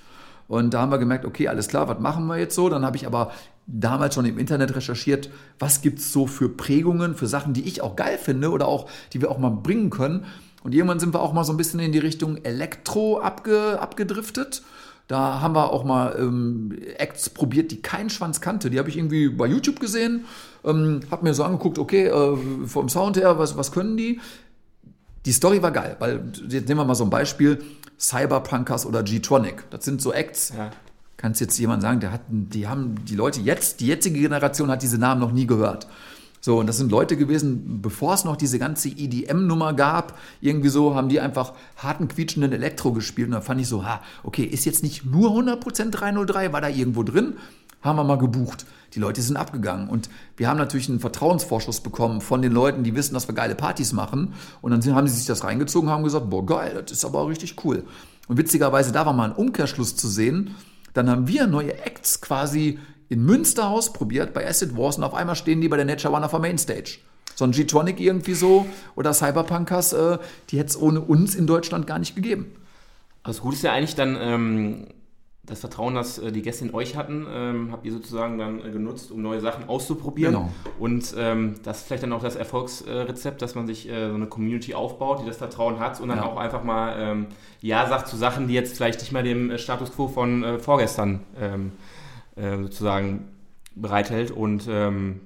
Und da haben wir gemerkt, okay, alles klar, was machen wir jetzt so? Dann habe ich aber damals schon im Internet recherchiert, was gibt es so für Prägungen, für Sachen, die ich auch geil finde oder auch, die wir auch mal bringen können. Und irgendwann sind wir auch mal so ein bisschen in die Richtung Elektro abge, abgedriftet. Da haben wir auch mal ähm, Acts probiert, die keinen Schwanz kannte. Die habe ich irgendwie bei YouTube gesehen, ähm, habe mir so angeguckt, okay, äh, vom Sound her, was, was können die? Die Story war geil, weil jetzt nehmen wir mal so ein Beispiel. Cyberpunkers oder G-Tronic. Das sind so Acts. Ja. Kannst jetzt jemand sagen, der hat, die haben die Leute jetzt, die jetzige Generation hat diese Namen noch nie gehört. So, und das sind Leute gewesen, bevor es noch diese ganze EDM-Nummer gab, irgendwie so, haben die einfach harten, quietschenden Elektro gespielt. Und da fand ich so, ha, okay, ist jetzt nicht nur 100% 303, war da irgendwo drin, haben wir mal gebucht. Die Leute sind abgegangen. Und wir haben natürlich einen Vertrauensvorschuss bekommen von den Leuten, die wissen, dass wir geile Partys machen. Und dann haben sie sich das reingezogen und haben gesagt, boah, geil, das ist aber richtig cool. Und witzigerweise, da war mal ein Umkehrschluss zu sehen. Dann haben wir neue Acts quasi in Münster ausprobiert bei Acid Wars und auf einmal stehen die bei der Nature One auf der Mainstage. So ein G-Tronic irgendwie so oder Cyberpunkers, äh, die hätte es ohne uns in Deutschland gar nicht gegeben. Also gut ist ja eigentlich dann ähm, das Vertrauen, das äh, die Gäste in euch hatten, ähm, habt ihr sozusagen dann äh, genutzt, um neue Sachen auszuprobieren. Genau. Und ähm, das ist vielleicht dann auch das Erfolgsrezept, dass man sich äh, so eine Community aufbaut, die das Vertrauen hat und dann ja. auch einfach mal ähm, Ja sagt zu Sachen, die jetzt vielleicht nicht mehr dem äh, Status quo von äh, vorgestern ähm, äh, sozusagen bereithält. Und ähm,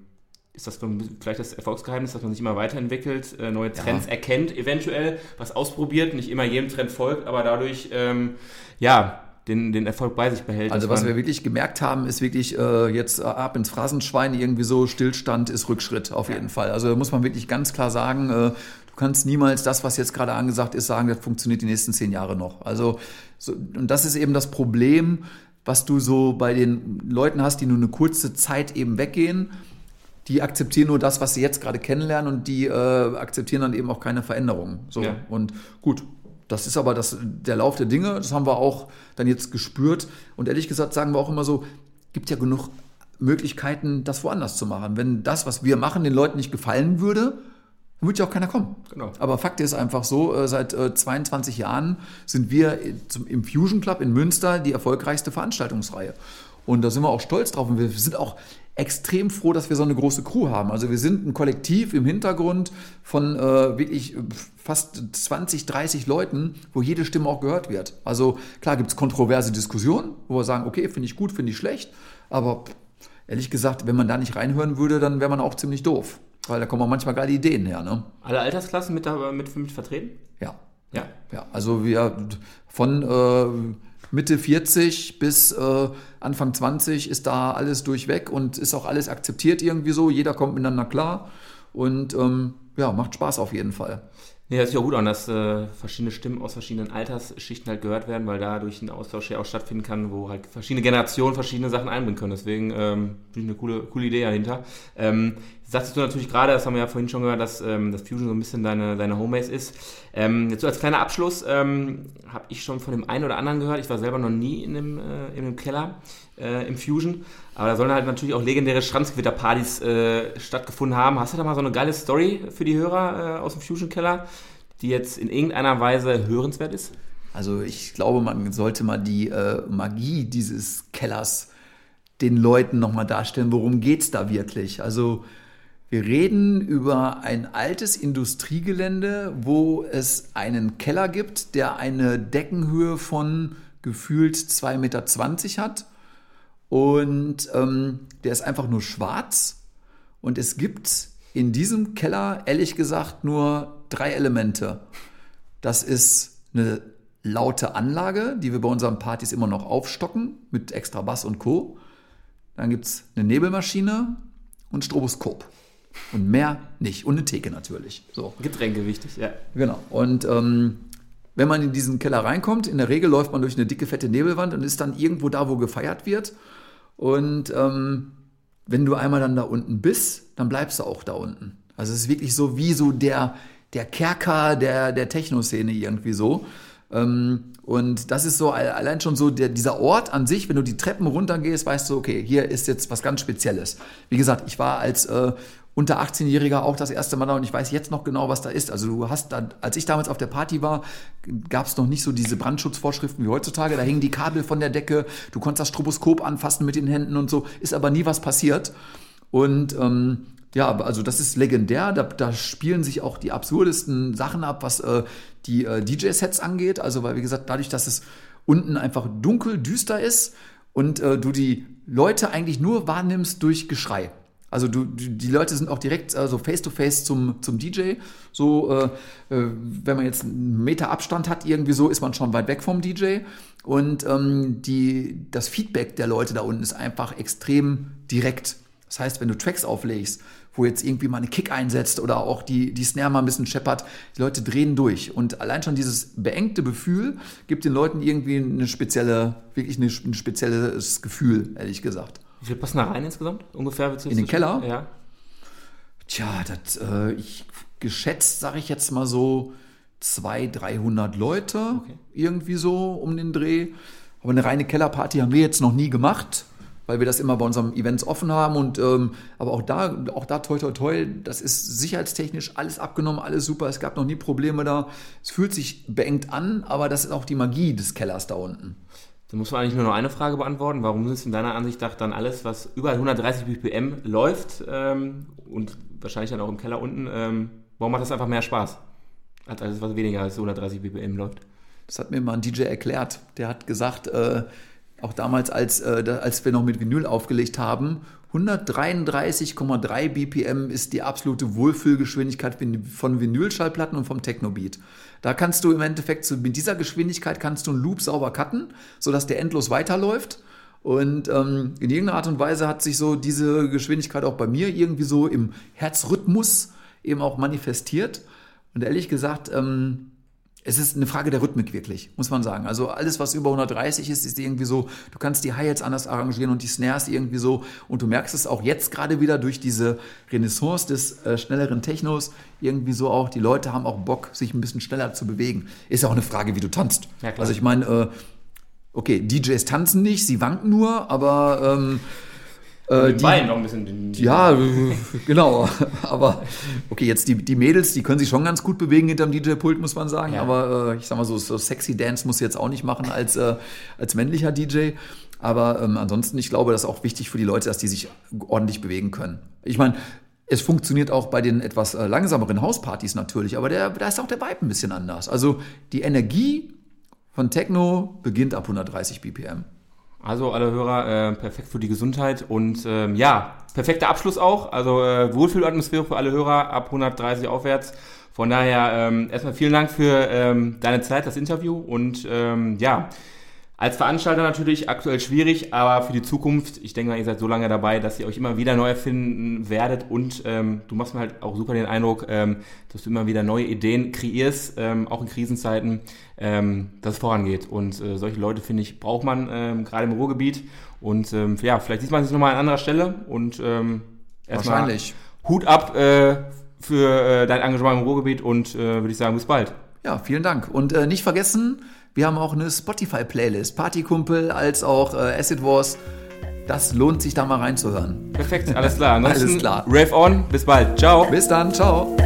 ist das vielleicht das Erfolgsgeheimnis, dass man sich immer weiterentwickelt, neue Trends ja. erkennt, eventuell was ausprobiert, nicht immer jedem Trend folgt, aber dadurch ähm, ja den, den Erfolg bei sich behält. Also was wir wirklich gemerkt haben, ist wirklich äh, jetzt äh, ab ins Phrasenschwein irgendwie so, Stillstand ist Rückschritt auf jeden Fall. Also da muss man wirklich ganz klar sagen, äh, du kannst niemals das, was jetzt gerade angesagt ist, sagen, das funktioniert die nächsten zehn Jahre noch. Also so, und das ist eben das Problem, was du so bei den Leuten hast, die nur eine kurze Zeit eben weggehen. Die akzeptieren nur das, was sie jetzt gerade kennenlernen und die äh, akzeptieren dann eben auch keine Veränderungen. So. Ja. Und gut, das ist aber das, der Lauf der Dinge, das haben wir auch dann jetzt gespürt. Und ehrlich gesagt sagen wir auch immer so, gibt ja genug Möglichkeiten, das woanders zu machen. Wenn das, was wir machen, den Leuten nicht gefallen würde, dann würde ja auch keiner kommen. Genau. Aber Fakt ist einfach so, äh, seit 22 äh, Jahren sind wir im Fusion Club in Münster die erfolgreichste Veranstaltungsreihe. Und da sind wir auch stolz drauf. Und wir sind auch extrem froh, dass wir so eine große Crew haben. Also wir sind ein Kollektiv im Hintergrund von äh, wirklich fast 20, 30 Leuten, wo jede Stimme auch gehört wird. Also klar gibt es kontroverse Diskussionen, wo wir sagen, okay, finde ich gut, finde ich schlecht. Aber ehrlich gesagt, wenn man da nicht reinhören würde, dann wäre man auch ziemlich doof. Weil da kommen auch manchmal geile Ideen her. Ne? Alle Altersklassen mit, mit, mit vertreten? Ja. Ja. ja. Also wir von äh, Mitte 40 bis äh, Anfang 20 ist da alles durchweg und ist auch alles akzeptiert irgendwie so. Jeder kommt miteinander klar und ähm, ja, macht Spaß auf jeden Fall. Nee, hört sich auch gut an, dass äh, verschiedene Stimmen aus verschiedenen Altersschichten halt gehört werden, weil dadurch ein Austausch ja auch stattfinden kann, wo halt verschiedene Generationen verschiedene Sachen einbringen können. Deswegen ähm, finde ich eine coole, coole Idee dahinter. Ähm, sagtest du natürlich gerade, das haben wir ja vorhin schon gehört, dass ähm, das Fusion so ein bisschen deine, deine Homebase ist. Ähm, jetzt so als kleiner Abschluss ähm, habe ich schon von dem einen oder anderen gehört. Ich war selber noch nie in dem, äh, in dem Keller äh, im Fusion. Aber da sollen halt natürlich auch legendäre Schranzgewitter-Partys äh, stattgefunden haben. Hast du da mal so eine geile Story für die Hörer äh, aus dem Fusion-Keller, die jetzt in irgendeiner Weise hörenswert ist? Also ich glaube, man sollte mal die äh, Magie dieses Kellers den Leuten nochmal darstellen. Worum geht es da wirklich? Also wir reden über ein altes Industriegelände, wo es einen Keller gibt, der eine Deckenhöhe von gefühlt 2,20 Meter hat und ähm, der ist einfach nur schwarz. Und es gibt in diesem Keller, ehrlich gesagt, nur drei Elemente. Das ist eine laute Anlage, die wir bei unseren Partys immer noch aufstocken, mit extra Bass und Co. Dann gibt es eine Nebelmaschine und Stroboskop. Und mehr nicht. Und eine Theke natürlich. So. Getränke wichtig, ja. Genau. Und ähm, wenn man in diesen Keller reinkommt, in der Regel läuft man durch eine dicke, fette Nebelwand und ist dann irgendwo da, wo gefeiert wird. Und ähm, wenn du einmal dann da unten bist, dann bleibst du auch da unten. Also es ist wirklich so wie so der, der Kerker der, der Techno-Szene irgendwie so. Ähm, und das ist so allein schon so der, dieser Ort an sich, wenn du die Treppen runtergehst, weißt du, okay, hier ist jetzt was ganz Spezielles. Wie gesagt, ich war als äh, unter 18-Jähriger auch das erste Mal da und ich weiß jetzt noch genau, was da ist. Also du hast da, als ich damals auf der Party war, gab es noch nicht so diese Brandschutzvorschriften wie heutzutage. Da hingen die Kabel von der Decke, du konntest das Stroboskop anfassen mit den Händen und so, ist aber nie was passiert. Und ähm, ja, also das ist legendär. Da, da spielen sich auch die absurdesten Sachen ab, was äh, die äh, DJ-Sets angeht. Also, weil, wie gesagt, dadurch, dass es unten einfach dunkel, düster ist und äh, du die Leute eigentlich nur wahrnimmst durch Geschrei. Also du, die Leute sind auch direkt also face to face zum, zum DJ. So, äh, äh, wenn man jetzt einen Meter Abstand hat, irgendwie so, ist man schon weit weg vom DJ. Und ähm, die, das Feedback der Leute da unten ist einfach extrem direkt. Das heißt, wenn du Tracks auflegst, wo jetzt irgendwie mal eine Kick einsetzt oder auch die, die Snare mal ein bisschen scheppert, die Leute drehen durch. Und allein schon dieses beengte Gefühl gibt den Leuten irgendwie eine spezielle, wirklich eine, ein spezielles Gefühl, ehrlich gesagt. Wie viel passen da rein insgesamt? Ungefähr? In den Keller? Ja. Tja, das, äh, ich geschätzt, sage ich jetzt mal so, 200, 300 Leute, okay. irgendwie so um den Dreh. Aber eine reine Kellerparty haben wir jetzt noch nie gemacht, weil wir das immer bei unseren Events offen haben. Und ähm, aber auch da, auch da toi toi toi, das ist sicherheitstechnisch alles abgenommen, alles super. Es gab noch nie Probleme da. Es fühlt sich beengt an, aber das ist auch die Magie des Kellers da unten. Dann muss man eigentlich nur noch eine Frage beantworten. Warum ist in deiner Ansicht nach dann alles, was über 130 BPM läuft ähm, und wahrscheinlich dann auch im Keller unten, ähm, warum macht das einfach mehr Spaß? Als alles, was weniger als 130 BPM läuft? Das hat mir mal ein DJ erklärt. Der hat gesagt, äh, auch damals, als, äh, als wir noch mit Vinyl aufgelegt haben, 133,3 BPM ist die absolute Wohlfühlgeschwindigkeit von Vinylschallplatten und vom Technobeat. Da kannst du im Endeffekt mit dieser Geschwindigkeit kannst du einen Loop sauber cutten, sodass der endlos weiterläuft. Und ähm, in irgendeiner Art und Weise hat sich so diese Geschwindigkeit auch bei mir irgendwie so im Herzrhythmus eben auch manifestiert. Und ehrlich gesagt, ähm, es ist eine Frage der Rhythmik wirklich, muss man sagen. Also alles, was über 130 ist, ist irgendwie so, du kannst die Hi-Hats anders arrangieren und die Snares irgendwie so. Und du merkst es auch jetzt gerade wieder durch diese Renaissance des äh, schnelleren Technos irgendwie so auch. Die Leute haben auch Bock, sich ein bisschen schneller zu bewegen. Ist ja auch eine Frage, wie du tanzt. Ja, also ich meine, äh, okay, DJs tanzen nicht, sie wanken nur, aber ähm, äh, die, Bein noch ein bisschen. Ja, genau. Aber okay, jetzt die, die Mädels, die können sich schon ganz gut bewegen hinterm DJ-Pult, muss man sagen. Ja. Aber äh, ich sag mal so, so sexy Dance muss jetzt auch nicht machen als, äh, als männlicher DJ. Aber ähm, ansonsten, ich glaube, das ist auch wichtig für die Leute, dass die sich ordentlich bewegen können. Ich meine, es funktioniert auch bei den etwas äh, langsameren Hauspartys natürlich, aber der, da ist auch der Vibe ein bisschen anders. Also die Energie von Techno beginnt ab 130 BPM. Also alle Hörer, äh, perfekt für die Gesundheit und ähm, ja, perfekter Abschluss auch. Also äh, Wohlfühlatmosphäre für alle Hörer ab 130 aufwärts. Von daher ähm, erstmal vielen Dank für ähm, deine Zeit, das Interview und ähm, ja, als Veranstalter natürlich aktuell schwierig, aber für die Zukunft, ich denke mal, ihr seid so lange dabei, dass ihr euch immer wieder neu erfinden werdet und ähm, du machst mir halt auch super den Eindruck, ähm, dass du immer wieder neue Ideen kreierst, ähm, auch in Krisenzeiten, ähm, dass es vorangeht. Und äh, solche Leute, finde ich, braucht man ähm, gerade im Ruhrgebiet. Und ähm, ja, vielleicht sieht man sich nochmal an anderer Stelle und ähm, erstmal Hut ab äh, für äh, dein Engagement im Ruhrgebiet und äh, würde ich sagen, bis bald. Ja, vielen Dank. Und äh, nicht vergessen, wir haben auch eine Spotify-Playlist, Partykumpel als auch äh, Acid Wars. Das lohnt sich da mal reinzuhören. Perfekt, alles klar. alles klar. Rave on, bis bald. Ciao. Bis dann, ciao.